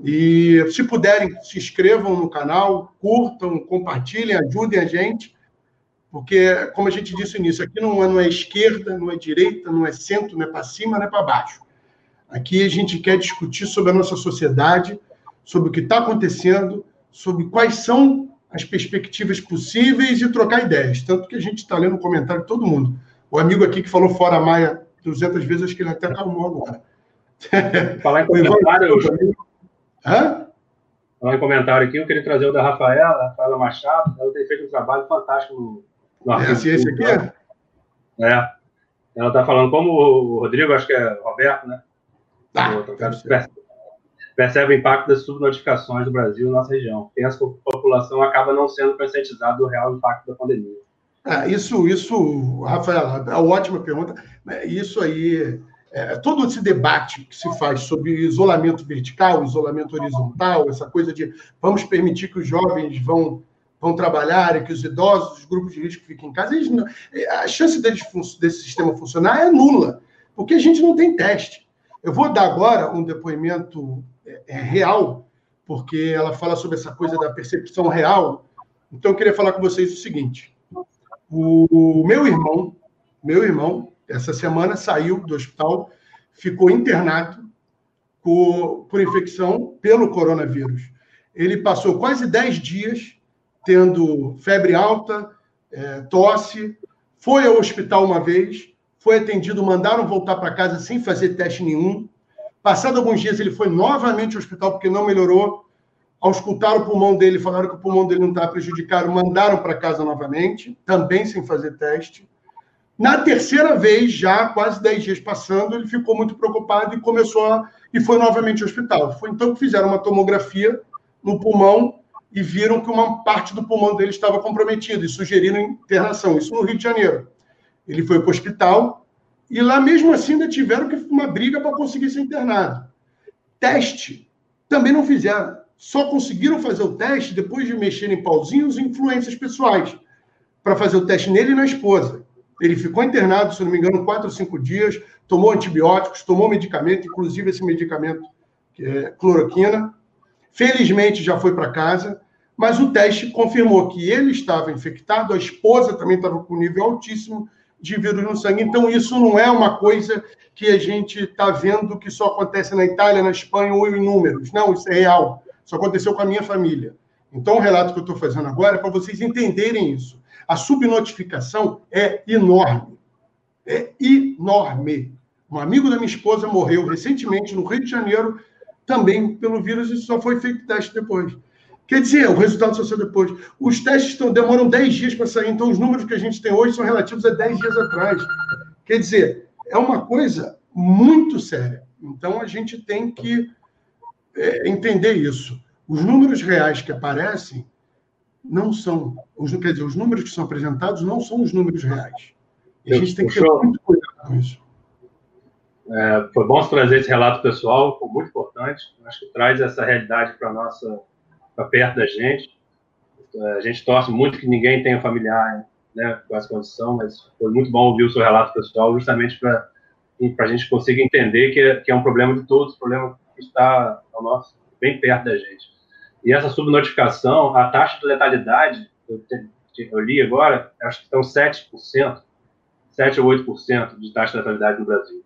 E se puderem, se inscrevam no canal, curtam, compartilhem, ajudem a gente, porque, como a gente disse no início, aqui não é, não é esquerda, não é direita, não é centro, não é para cima, não é para baixo. Aqui a gente quer discutir sobre a nossa sociedade, sobre o que está acontecendo, sobre quais são as perspectivas possíveis e trocar ideias. Tanto que a gente está lendo o comentário de todo mundo. O amigo aqui que falou fora Maia 200 vezes, acho que ele até acalmou agora. Falar em comentário. Hã? Falar em comentário aqui, eu queria trazer o da Rafaela, Rafaela Machado. Ela tem feito um trabalho fantástico no É a ciência aqui? É. Ela está falando como o Rodrigo, acho que é Roberto, né? Ah, percebe o impacto das subnotificações do Brasil na nossa região. Pensa que a população acaba não sendo conscientizada do real impacto da pandemia. É, isso, isso, Rafael, é uma ótima pergunta. Isso aí, é, todo esse debate que se faz sobre isolamento vertical, isolamento horizontal, essa coisa de vamos permitir que os jovens vão, vão trabalhar e que os idosos, os grupos de risco fiquem em casa, eles, a chance deles, desse sistema funcionar é nula, porque a gente não tem teste. Eu vou dar agora um depoimento é, é, real, porque ela fala sobre essa coisa da percepção real. Então, eu queria falar com vocês o seguinte: o meu irmão, meu irmão, essa semana saiu do hospital, ficou internado por, por infecção pelo coronavírus. Ele passou quase 10 dias tendo febre alta, é, tosse, foi ao hospital uma vez, foi atendido, mandaram voltar para casa sem fazer teste nenhum. Passado alguns dias, ele foi novamente ao hospital porque não melhorou. Auscultaram o pulmão dele, falaram que o pulmão dele não estava prejudicado, mandaram para casa novamente, também sem fazer teste. Na terceira vez, já quase 10 dias passando, ele ficou muito preocupado e começou a, e foi novamente ao hospital. Foi então que fizeram uma tomografia no pulmão e viram que uma parte do pulmão dele estava comprometida e sugeriram internação. Isso no Rio de Janeiro. Ele foi para o hospital e lá mesmo assim ainda tiveram que uma briga para conseguir ser internado. Teste também não fizeram. Só conseguiram fazer o teste depois de mexer em pauzinhos e influências pessoais para fazer o teste nele e na esposa. Ele ficou internado, se não me engano, quatro ou cinco dias, tomou antibióticos, tomou medicamento, inclusive esse medicamento que é cloroquina. Felizmente já foi para casa, mas o teste confirmou que ele estava infectado, a esposa também estava com nível altíssimo de vírus no sangue. Então, isso não é uma coisa que a gente está vendo que só acontece na Itália, na Espanha ou em números. Não, isso é real. Isso aconteceu com a minha família. Então, o relato que eu estou fazendo agora é para vocês entenderem isso. A subnotificação é enorme. É enorme. Um amigo da minha esposa morreu recentemente no Rio de Janeiro, também pelo vírus, e só foi feito teste depois. Quer dizer, o resultado só saiu depois. Os testes estão, demoram 10 dias para sair, então os números que a gente tem hoje são relativos a 10 dias atrás. Quer dizer, é uma coisa muito séria. Então a gente tem que é, entender isso. Os números reais que aparecem não são, os, quer dizer, os números que são apresentados não são os números reais. E a gente tem que ter muito cuidado com isso. É, foi bom trazer esse relato pessoal, foi muito importante. Acho que traz essa realidade para nossa, para perto da gente. É, a gente torce muito que ninguém tenha familiar né, com essa condição, mas foi muito bom ouvir o seu relato pessoal, justamente para a gente conseguir entender que é, que é um problema de todos, um problema que está ao nosso, bem perto da gente. E essa subnotificação, a taxa de letalidade, eu, eu li agora, acho que estão 7%, 7 ou 8% de taxa de letalidade no Brasil.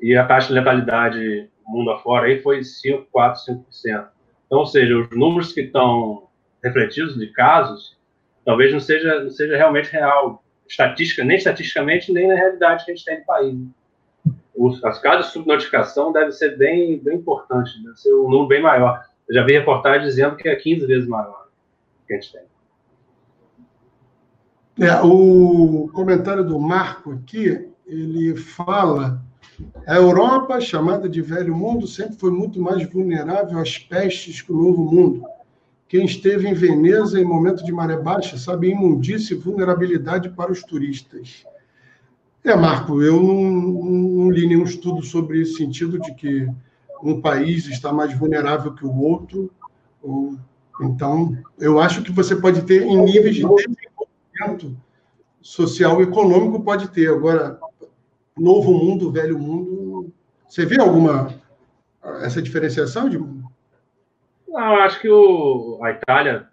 E a taxa de letalidade mundo afora aí foi 5, 4, 5%. Então, ou seja, os números que estão refletidos de casos, talvez não seja, não seja realmente real, estatística, nem estatisticamente, nem na realidade que a gente tem no país. Os, as casos de subnotificação devem ser bem, bem importantes, deve ser um número bem maior. Eu já vi reportagem dizendo que é 15 vezes maior que a gente tem. É, o comentário do Marco aqui, ele fala a Europa, chamada de Velho Mundo, sempre foi muito mais vulnerável às pestes que o Novo Mundo. Quem esteve em Veneza em momento de maré baixa sabe a imundície e vulnerabilidade para os turistas. É, Marco, eu não, não li nenhum estudo sobre esse sentido de que um país está mais vulnerável que o outro. Ou, então, eu acho que você pode ter em níveis de desenvolvimento social e econômico, pode ter. Agora, novo mundo, velho mundo, você vê alguma essa diferenciação de não, acho que o, a Itália,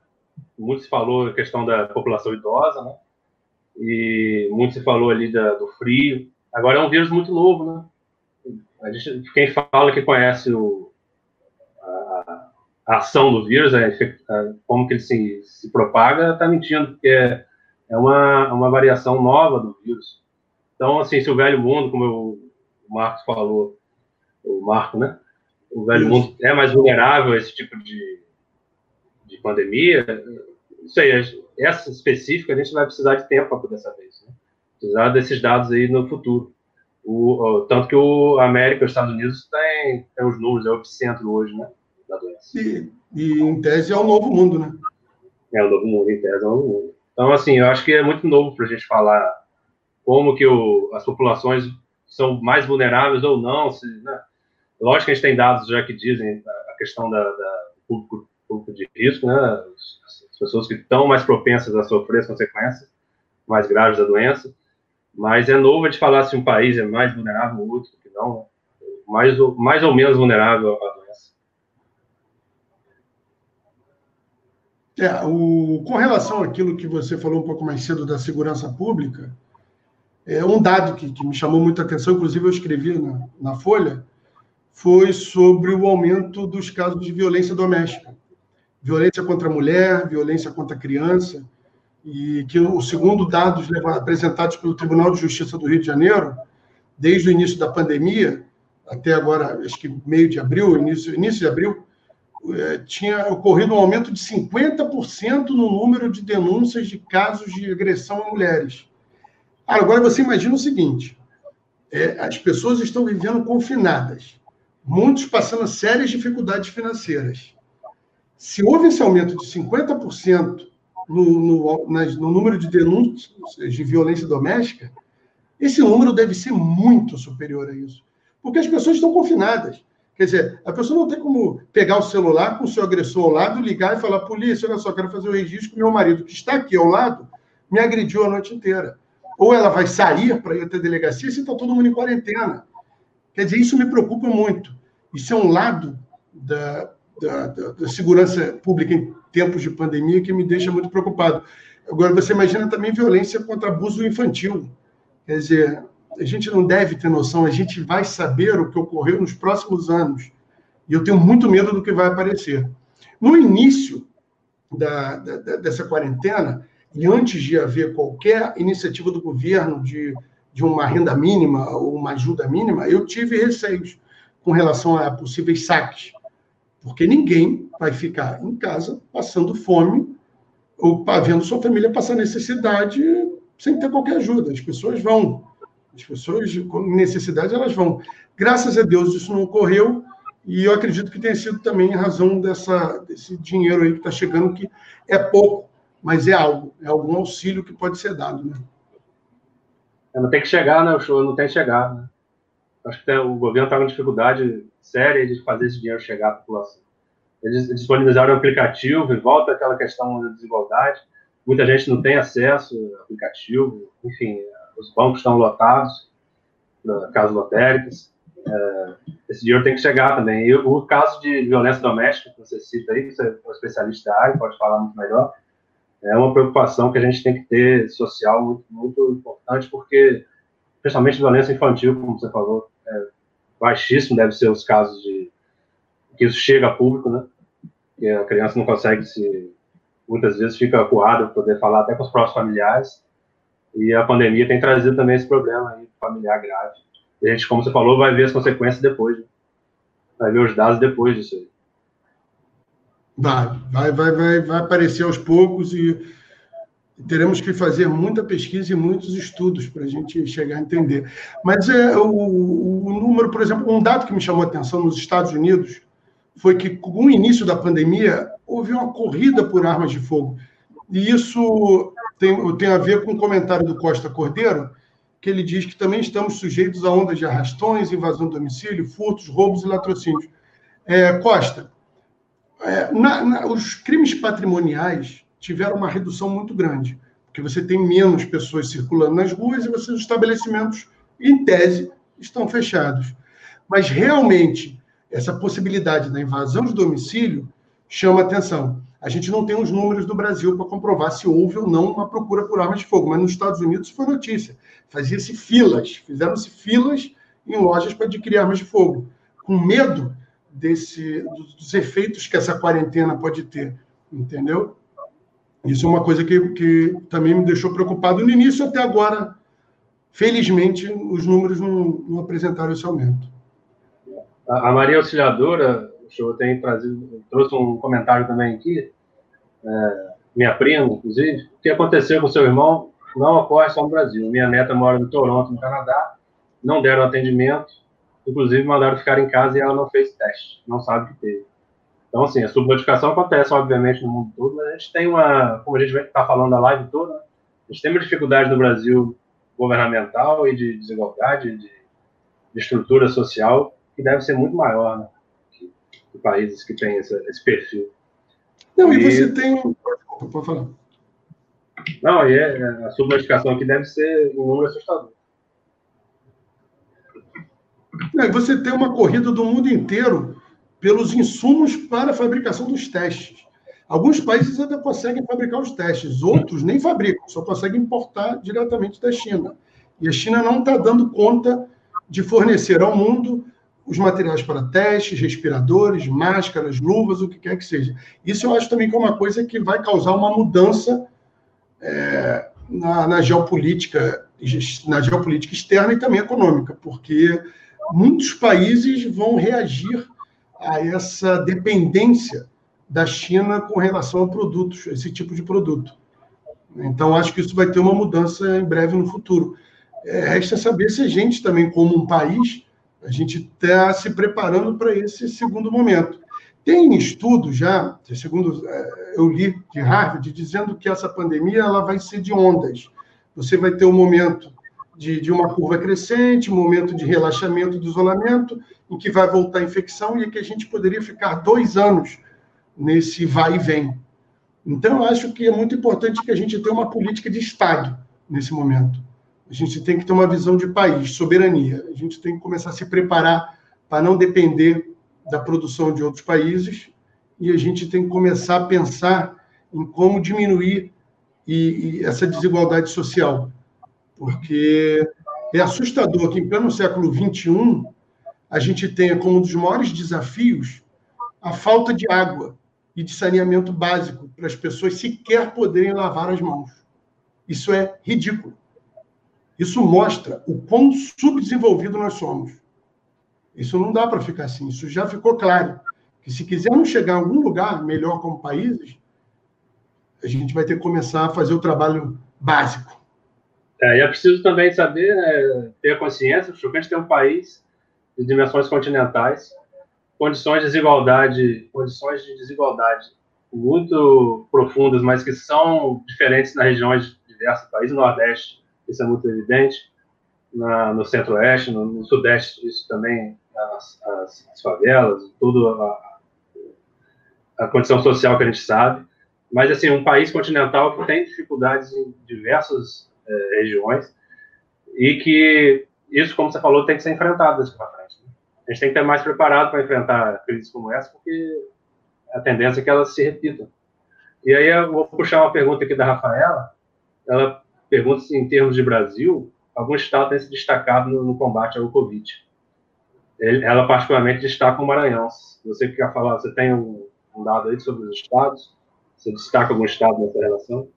muito se falou a questão da população idosa, né? E muito se falou ali da, do frio. Agora é um vírus muito novo, né? A gente, quem fala que conhece o, a, a ação do vírus, a, a, como que ele se, se propaga, está mentindo, porque é, é uma, uma variação nova do vírus. Então, assim, se o velho mundo, como eu, o Marcos falou, o Marco, né? O velho Isso. mundo é mais vulnerável a esse tipo de, de pandemia. Não sei, essa específica a gente vai precisar de tempo para poder saber isso. Né? Precisar desses dados aí no futuro. O, o, tanto que o América, os Estados Unidos, tem, tem os números, é o epicentro hoje, né? Da doença. E, e em tese é o novo mundo, né? É o novo mundo, em tese é o novo mundo. Então, assim, eu acho que é muito novo para a gente falar como que o, as populações são mais vulneráveis ou não. Se, né? Lógico que a gente tem dados já que dizem a questão da, da público, público de risco, né? As pessoas que estão mais propensas a sofrer as consequências mais graves da doença. Mas é novo de falar se um país é mais vulnerável ou outro que não, né? mais, ou, mais ou menos vulnerável à doença. É, o, com relação àquilo que você falou um pouco mais cedo da segurança pública, é um dado que, que me chamou muita atenção, inclusive eu escrevi na, na Folha, foi sobre o aumento dos casos de violência doméstica. Violência contra a mulher, violência contra a criança e que o segundo dados apresentados pelo Tribunal de Justiça do Rio de Janeiro, desde o início da pandemia até agora, acho que meio de abril, início, início de abril, é, tinha ocorrido um aumento de 50% no número de denúncias de casos de agressão a mulheres. Agora você imagina o seguinte: é, as pessoas estão vivendo confinadas, muitos passando sérias dificuldades financeiras. Se houve esse aumento de 50% no, no, no número de denúncias de violência doméstica, esse número deve ser muito superior a isso. Porque as pessoas estão confinadas. Quer dizer, a pessoa não tem como pegar o celular com o seu agressor ao lado, ligar e falar: polícia, olha só, quero fazer o registro que meu marido, que está aqui ao lado, me agrediu a noite inteira. Ou ela vai sair para ir até a delegacia se está todo mundo em quarentena. Quer dizer, isso me preocupa muito. Isso é um lado da, da, da, da segurança pública em tempos de pandemia que me deixa muito preocupado. Agora, você imagina também violência contra abuso infantil. Quer dizer, a gente não deve ter noção, a gente vai saber o que ocorreu nos próximos anos. E eu tenho muito medo do que vai aparecer. No início da, da, dessa quarentena, e antes de haver qualquer iniciativa do governo de, de uma renda mínima ou uma ajuda mínima, eu tive receios com relação a possíveis saques. Porque ninguém vai ficar em casa passando fome ou vendo sua família passar necessidade sem ter qualquer ajuda. As pessoas vão. As pessoas com necessidade, elas vão. Graças a Deus isso não ocorreu e eu acredito que tenha sido também em razão dessa, desse dinheiro aí que está chegando, que é pouco, mas é algo, é algum auxílio que pode ser dado, né? É, não tem que chegar, né? O show não tem que chegar, né? Acho que tem, o governo está com dificuldade séria de fazer esse dinheiro chegar à população. Eles disponibilizaram o aplicativo e volta aquela questão da desigualdade. Muita gente não tem acesso ao aplicativo, enfim, os bancos estão lotados, casas lotéricas. É, esse dinheiro tem que chegar também. E o caso de violência doméstica que você cita aí, você é um especialista da área, pode falar muito melhor, é uma preocupação que a gente tem que ter social muito, muito importante, porque, principalmente violência infantil, como você falou, é baixíssimo deve ser os casos de que isso chega a público, né? Que a criança não consegue se muitas vezes fica acuada para poder falar até com os próprios familiares. E a pandemia tem trazido também esse problema aí, familiar grave. E a gente, como você falou, vai ver as consequências depois. Né? Vai ver os dados depois disso aí. Vai, vai, vai, vai, vai aparecer aos poucos e teremos que fazer muita pesquisa e muitos estudos para a gente chegar a entender. Mas é, o, o, número, por exemplo, um dado que me chamou a atenção nos Estados Unidos foi que, com o início da pandemia, houve uma corrida por armas de fogo. E isso tem, tem a ver com o um comentário do Costa Cordeiro, que ele diz que também estamos sujeitos a ondas de arrastões, invasão do domicílio, furtos, roubos e latrocínios. É, Costa, é, na, na, os crimes patrimoniais tiveram uma redução muito grande, porque você tem menos pessoas circulando nas ruas e você, os estabelecimentos, em tese, estão fechados. Mas realmente, essa possibilidade da invasão de domicílio chama atenção. A gente não tem os números do Brasil para comprovar se houve ou não uma procura por armas de fogo, mas nos Estados Unidos foi notícia. Fazia-se filas, fizeram-se filas em lojas para adquirir armas de fogo, com medo desse, dos efeitos que essa quarentena pode ter, entendeu? Isso é uma coisa que, que também me deixou preocupado no início, até agora, felizmente, os números não, não apresentaram esse aumento. A Maria Auxiliadora, o senhor tem trazido, trouxe um comentário também aqui, é, minha prima, inclusive, o que aconteceu com seu irmão não ocorre só no Brasil. Minha neta mora em Toronto, no Canadá, não deram atendimento, inclusive mandaram ficar em casa e ela não fez teste, não sabe o que teve. Então, assim, a subnotificação acontece, obviamente, no mundo todo, mas a gente tem uma, como a gente está falando a live toda, a gente tem uma dificuldade no Brasil governamental e de desigualdade, de, de estrutura social, que deve ser muito maior né? que, que países que têm esse, esse perfil. Não, e, e você tem. Pode falar. Não, e é, a subnotificação aqui deve ser um número assustador. É, você tem uma corrida do mundo inteiro pelos insumos para a fabricação dos testes. Alguns países ainda conseguem fabricar os testes, outros nem fabricam, só conseguem importar diretamente da China. E a China não está dando conta de fornecer ao mundo os materiais para testes, respiradores, máscaras, luvas, o que quer que seja. Isso eu acho também que é uma coisa que vai causar uma mudança é, na, na, geopolítica, na geopolítica externa e também econômica, porque muitos países vão reagir a essa dependência da China com relação a produtos, esse tipo de produto. Então, acho que isso vai ter uma mudança em breve no futuro. É, resta saber se a gente também, como um país, a gente está se preparando para esse segundo momento. Tem estudo já, segundo é, eu li de Harvard, dizendo que essa pandemia ela vai ser de ondas. Você vai ter um momento de, de uma curva crescente, momento de relaxamento do isolamento, em que vai voltar a infecção e que a gente poderia ficar dois anos nesse vai e vem. Então, eu acho que é muito importante que a gente tenha uma política de Estado nesse momento. A gente tem que ter uma visão de país, soberania. A gente tem que começar a se preparar para não depender da produção de outros países e a gente tem que começar a pensar em como diminuir e, e essa desigualdade social, porque é assustador que em pleno século XXI a gente tenha como um dos maiores desafios a falta de água e de saneamento básico para as pessoas sequer poderem lavar as mãos. Isso é ridículo. Isso mostra o quão subdesenvolvido nós somos. Isso não dá para ficar assim. Isso já ficou claro. Que se quisermos chegar a algum lugar melhor como países, a gente vai ter que começar a fazer o trabalho básico. É, e é preciso também saber, né, ter consciência que a gente tem um país de dimensões continentais, condições de desigualdade, condições de desigualdade muito profundas, mas que são diferentes nas regiões diversas país, no Nordeste, isso é muito evidente, na, no Centro-Oeste, no, no, Sudeste, isso também, as, as, as favelas, tudo a, a, condição social que a gente sabe, mas, assim, um país continental que tem dificuldades em diversas é, regiões e que isso, como você falou, tem que ser enfrentado daqui para frente. Né? A gente tem que estar mais preparado para enfrentar crises como essa, porque a tendência é que elas se repitam. E aí eu vou puxar uma pergunta aqui da Rafaela. Ela pergunta se, em termos de Brasil, algum estado tem se destacado no, no combate ao Covid. Ele, ela, particularmente, destaca o Maranhão. Você quer falar, você tem um, um dado aí sobre os estados? Você destaca algum estado nessa relação?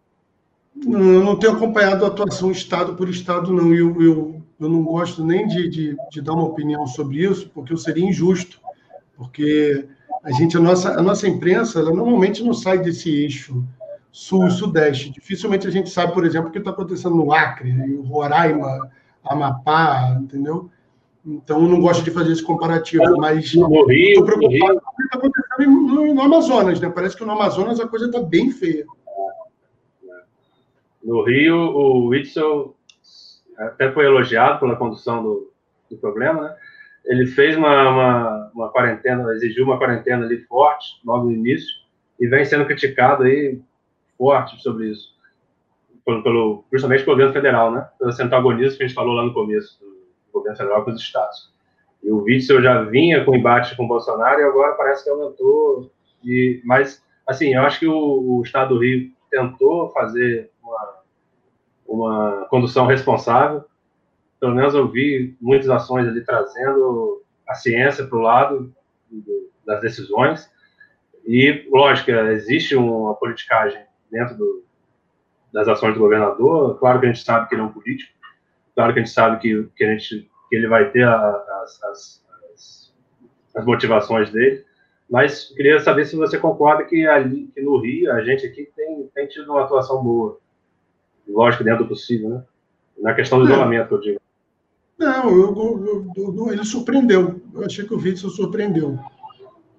Eu não tenho acompanhado a atuação estado por estado, não. Eu, eu, eu não gosto nem de, de, de dar uma opinião sobre isso, porque eu seria injusto. Porque a gente, a nossa, a nossa imprensa, ela normalmente não sai desse eixo sul e sudeste. Dificilmente a gente sabe, por exemplo, o que está acontecendo no Acre, Roraima, Amapá, entendeu? Então, eu não gosto de fazer esse comparativo, mas estou preocupado com o que está acontecendo no, no, Amazonas, né? Parece que no Amazonas a coisa está bem feia. No Rio, o Whitson até foi elogiado pela condução do, do problema, né? Ele fez uma, uma, uma quarentena, exigiu uma quarentena ali forte, logo no início, e vem sendo criticado aí forte sobre isso, pelo, pelo, principalmente pelo governo federal, né? Pelo antagonismo que a gente falou lá no começo, do governo federal com os estados. E o Witzel já vinha com embate com o Bolsonaro e agora parece que aumentou. E, mas, assim, eu acho que o, o Estado do Rio tentou fazer uma, condução responsável. Pelo menos eu vi muitas ações ali trazendo a ciência para o lado das decisões. E, lógico, existe uma politicagem dentro do, das ações do governador. Claro que a gente sabe que ele é um político, claro que a gente sabe que, que, a gente, que ele vai ter a, as, as, as, motivações dele, mas queria saber se você concorda que ali que no Rio a gente aqui tem, tem tido uma atuação boa, lógico, dentro do possível, né? Na questão do isolamento, eu digo. Não, eu, eu, eu, ele surpreendeu. Eu achei que o Witzel surpreendeu.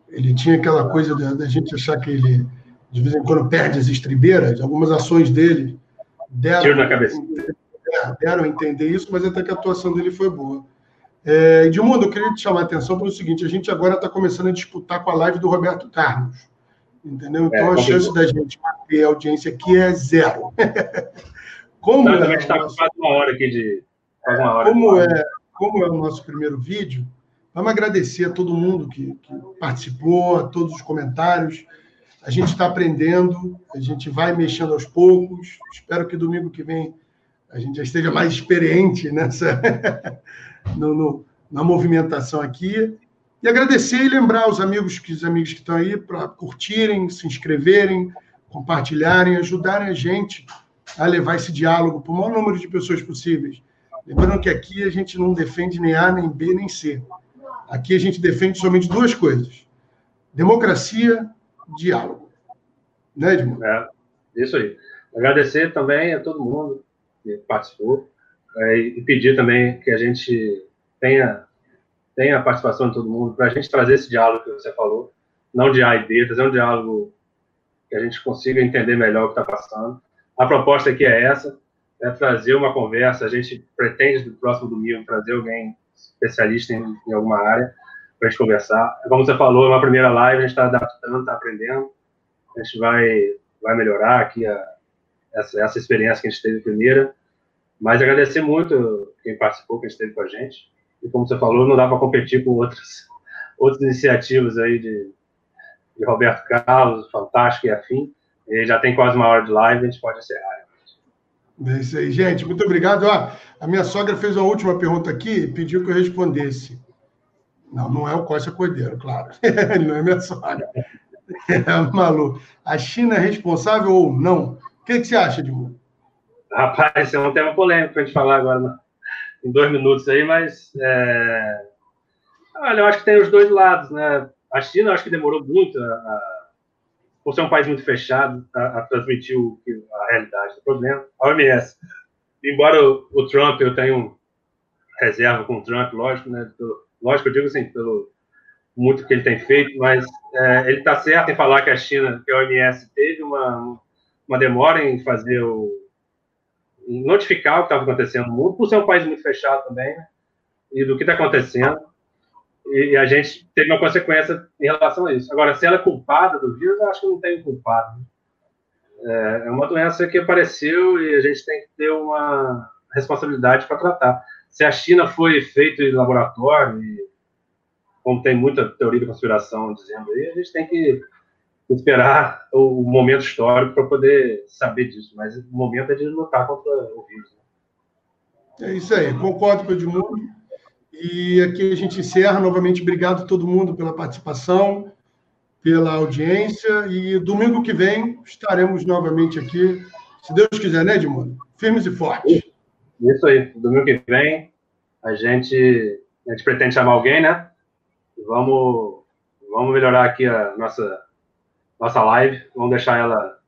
Ele tinha aquela coisa da, da gente achar que ele de vez em quando perde as estribeiras, algumas ações dele deram, Tiro na cabeça. É, deram a entender isso, mas até que a atuação dele foi boa. É, Edmundo, eu queria te chamar a atenção para o seguinte: a gente agora está começando a disputar com a live do Roberto Carlos. Entendeu? Então é, a chance da gente manter a audiência aqui é zero. como é, está nosso... quase uma hora aqui de. Uma hora como, é, como é o nosso primeiro vídeo, vamos agradecer a todo mundo que, que participou, a todos os comentários. A gente está aprendendo, a gente vai mexendo aos poucos. Espero que domingo que vem a gente já esteja mais experiente nessa no, no, na movimentação aqui. E agradecer e lembrar os amigos que os amigos que estão aí para curtirem, se inscreverem, compartilharem, ajudarem a gente a levar esse diálogo para o maior número de pessoas possíveis. Lembrando que aqui a gente não defende nem A, nem B, nem C. Aqui a gente defende somente duas coisas: democracia diálogo. Né, Edmundo? É, isso aí. Agradecer também a todo mundo que participou é, e pedir também que a gente tenha, tenha a participação de todo mundo para a gente trazer esse diálogo que você falou. não de A e B, trazer um diálogo que a gente consiga entender melhor o que está passando. A proposta aqui é essa, é trazer uma conversa, a gente pretende no próximo domingo trazer alguém especialista em, em alguma área para a gente conversar. Como você falou, é uma primeira live, a gente está adaptando, está aprendendo, a gente vai, vai melhorar aqui a, essa, essa experiência que a gente teve primeira, mas agradecer muito quem participou, quem esteve com a gente, e como você falou, não dá para competir com outras, outras iniciativas aí de, de Roberto Carlos, Fantástico e afim. E já tem quase uma hora de live, a gente pode encerrar. É isso aí, gente. Muito obrigado. Ó, a minha sogra fez uma última pergunta aqui e pediu que eu respondesse. Não, não é o Costa Cordeiro, claro. não é minha sogra. É, Malu, a China é responsável ou não? O que, que você acha, Edmundo? Rapaz, é um tema polêmico para a gente falar agora né? em dois minutos aí, mas é... olha, eu acho que tem os dois lados, né? A China, acho que demorou muito, a, por ser um país muito fechado, a, a transmitir o, a realidade do problema. A OMS, embora o, o Trump, eu tenho reserva com o Trump, lógico, né? Pelo, lógico, eu digo assim, pelo muito que ele tem feito, mas é, ele está certo em falar que a China, que a OMS teve uma, uma demora em fazer o em notificar o que estava acontecendo no mundo, por ser um país muito fechado também, né? e do que está acontecendo e a gente teve uma consequência em relação a isso. Agora, se ela é culpada do vírus, eu acho que não tem culpado. É, é uma doença que apareceu e a gente tem que ter uma responsabilidade para tratar. Se a China foi feita em laboratório, como tem muita teoria de conspiração dizendo aí, a gente tem que esperar o momento histórico para poder saber disso. Mas o momento é de lutar contra o vírus. Né? É isso aí, concordo com o Edmundo. E aqui a gente encerra. Novamente, obrigado a todo mundo pela participação, pela audiência. E domingo que vem estaremos novamente aqui, se Deus quiser, né, Edmundo? Firmes e fortes. Isso aí. Domingo que vem a gente, a gente pretende chamar alguém, né? Vamos, vamos melhorar aqui a nossa, nossa live. Vamos deixar ela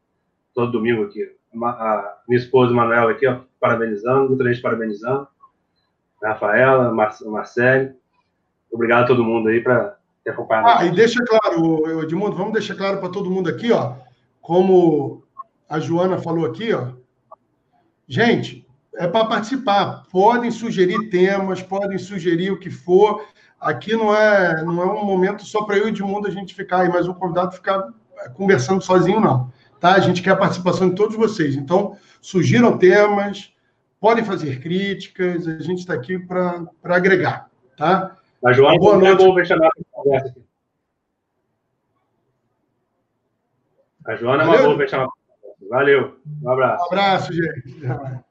todo domingo aqui. A minha esposa, Manuela, aqui, ó, parabenizando, muita gente parabenizando. Rafaela, Mar Marcelo. Obrigado a todo mundo aí para ter acompanhado. Ah, e deixa claro, Edmundo, vamos deixar claro para todo mundo aqui, ó, como a Joana falou aqui, ó. Gente, é para participar. Podem sugerir temas, podem sugerir o que for. Aqui não é, não é um momento só para eu e Edmundo a gente ficar aí, mas o convidado ficar conversando sozinho, não. Tá? A gente quer a participação de todos vocês. Então, sugiram temas, podem fazer críticas, a gente está aqui para agregar, tá? A Joana, boa noite. Vou chamar conversa aqui. A Joana é uma boa chamar Valeu, um abraço. Um abraço, gente.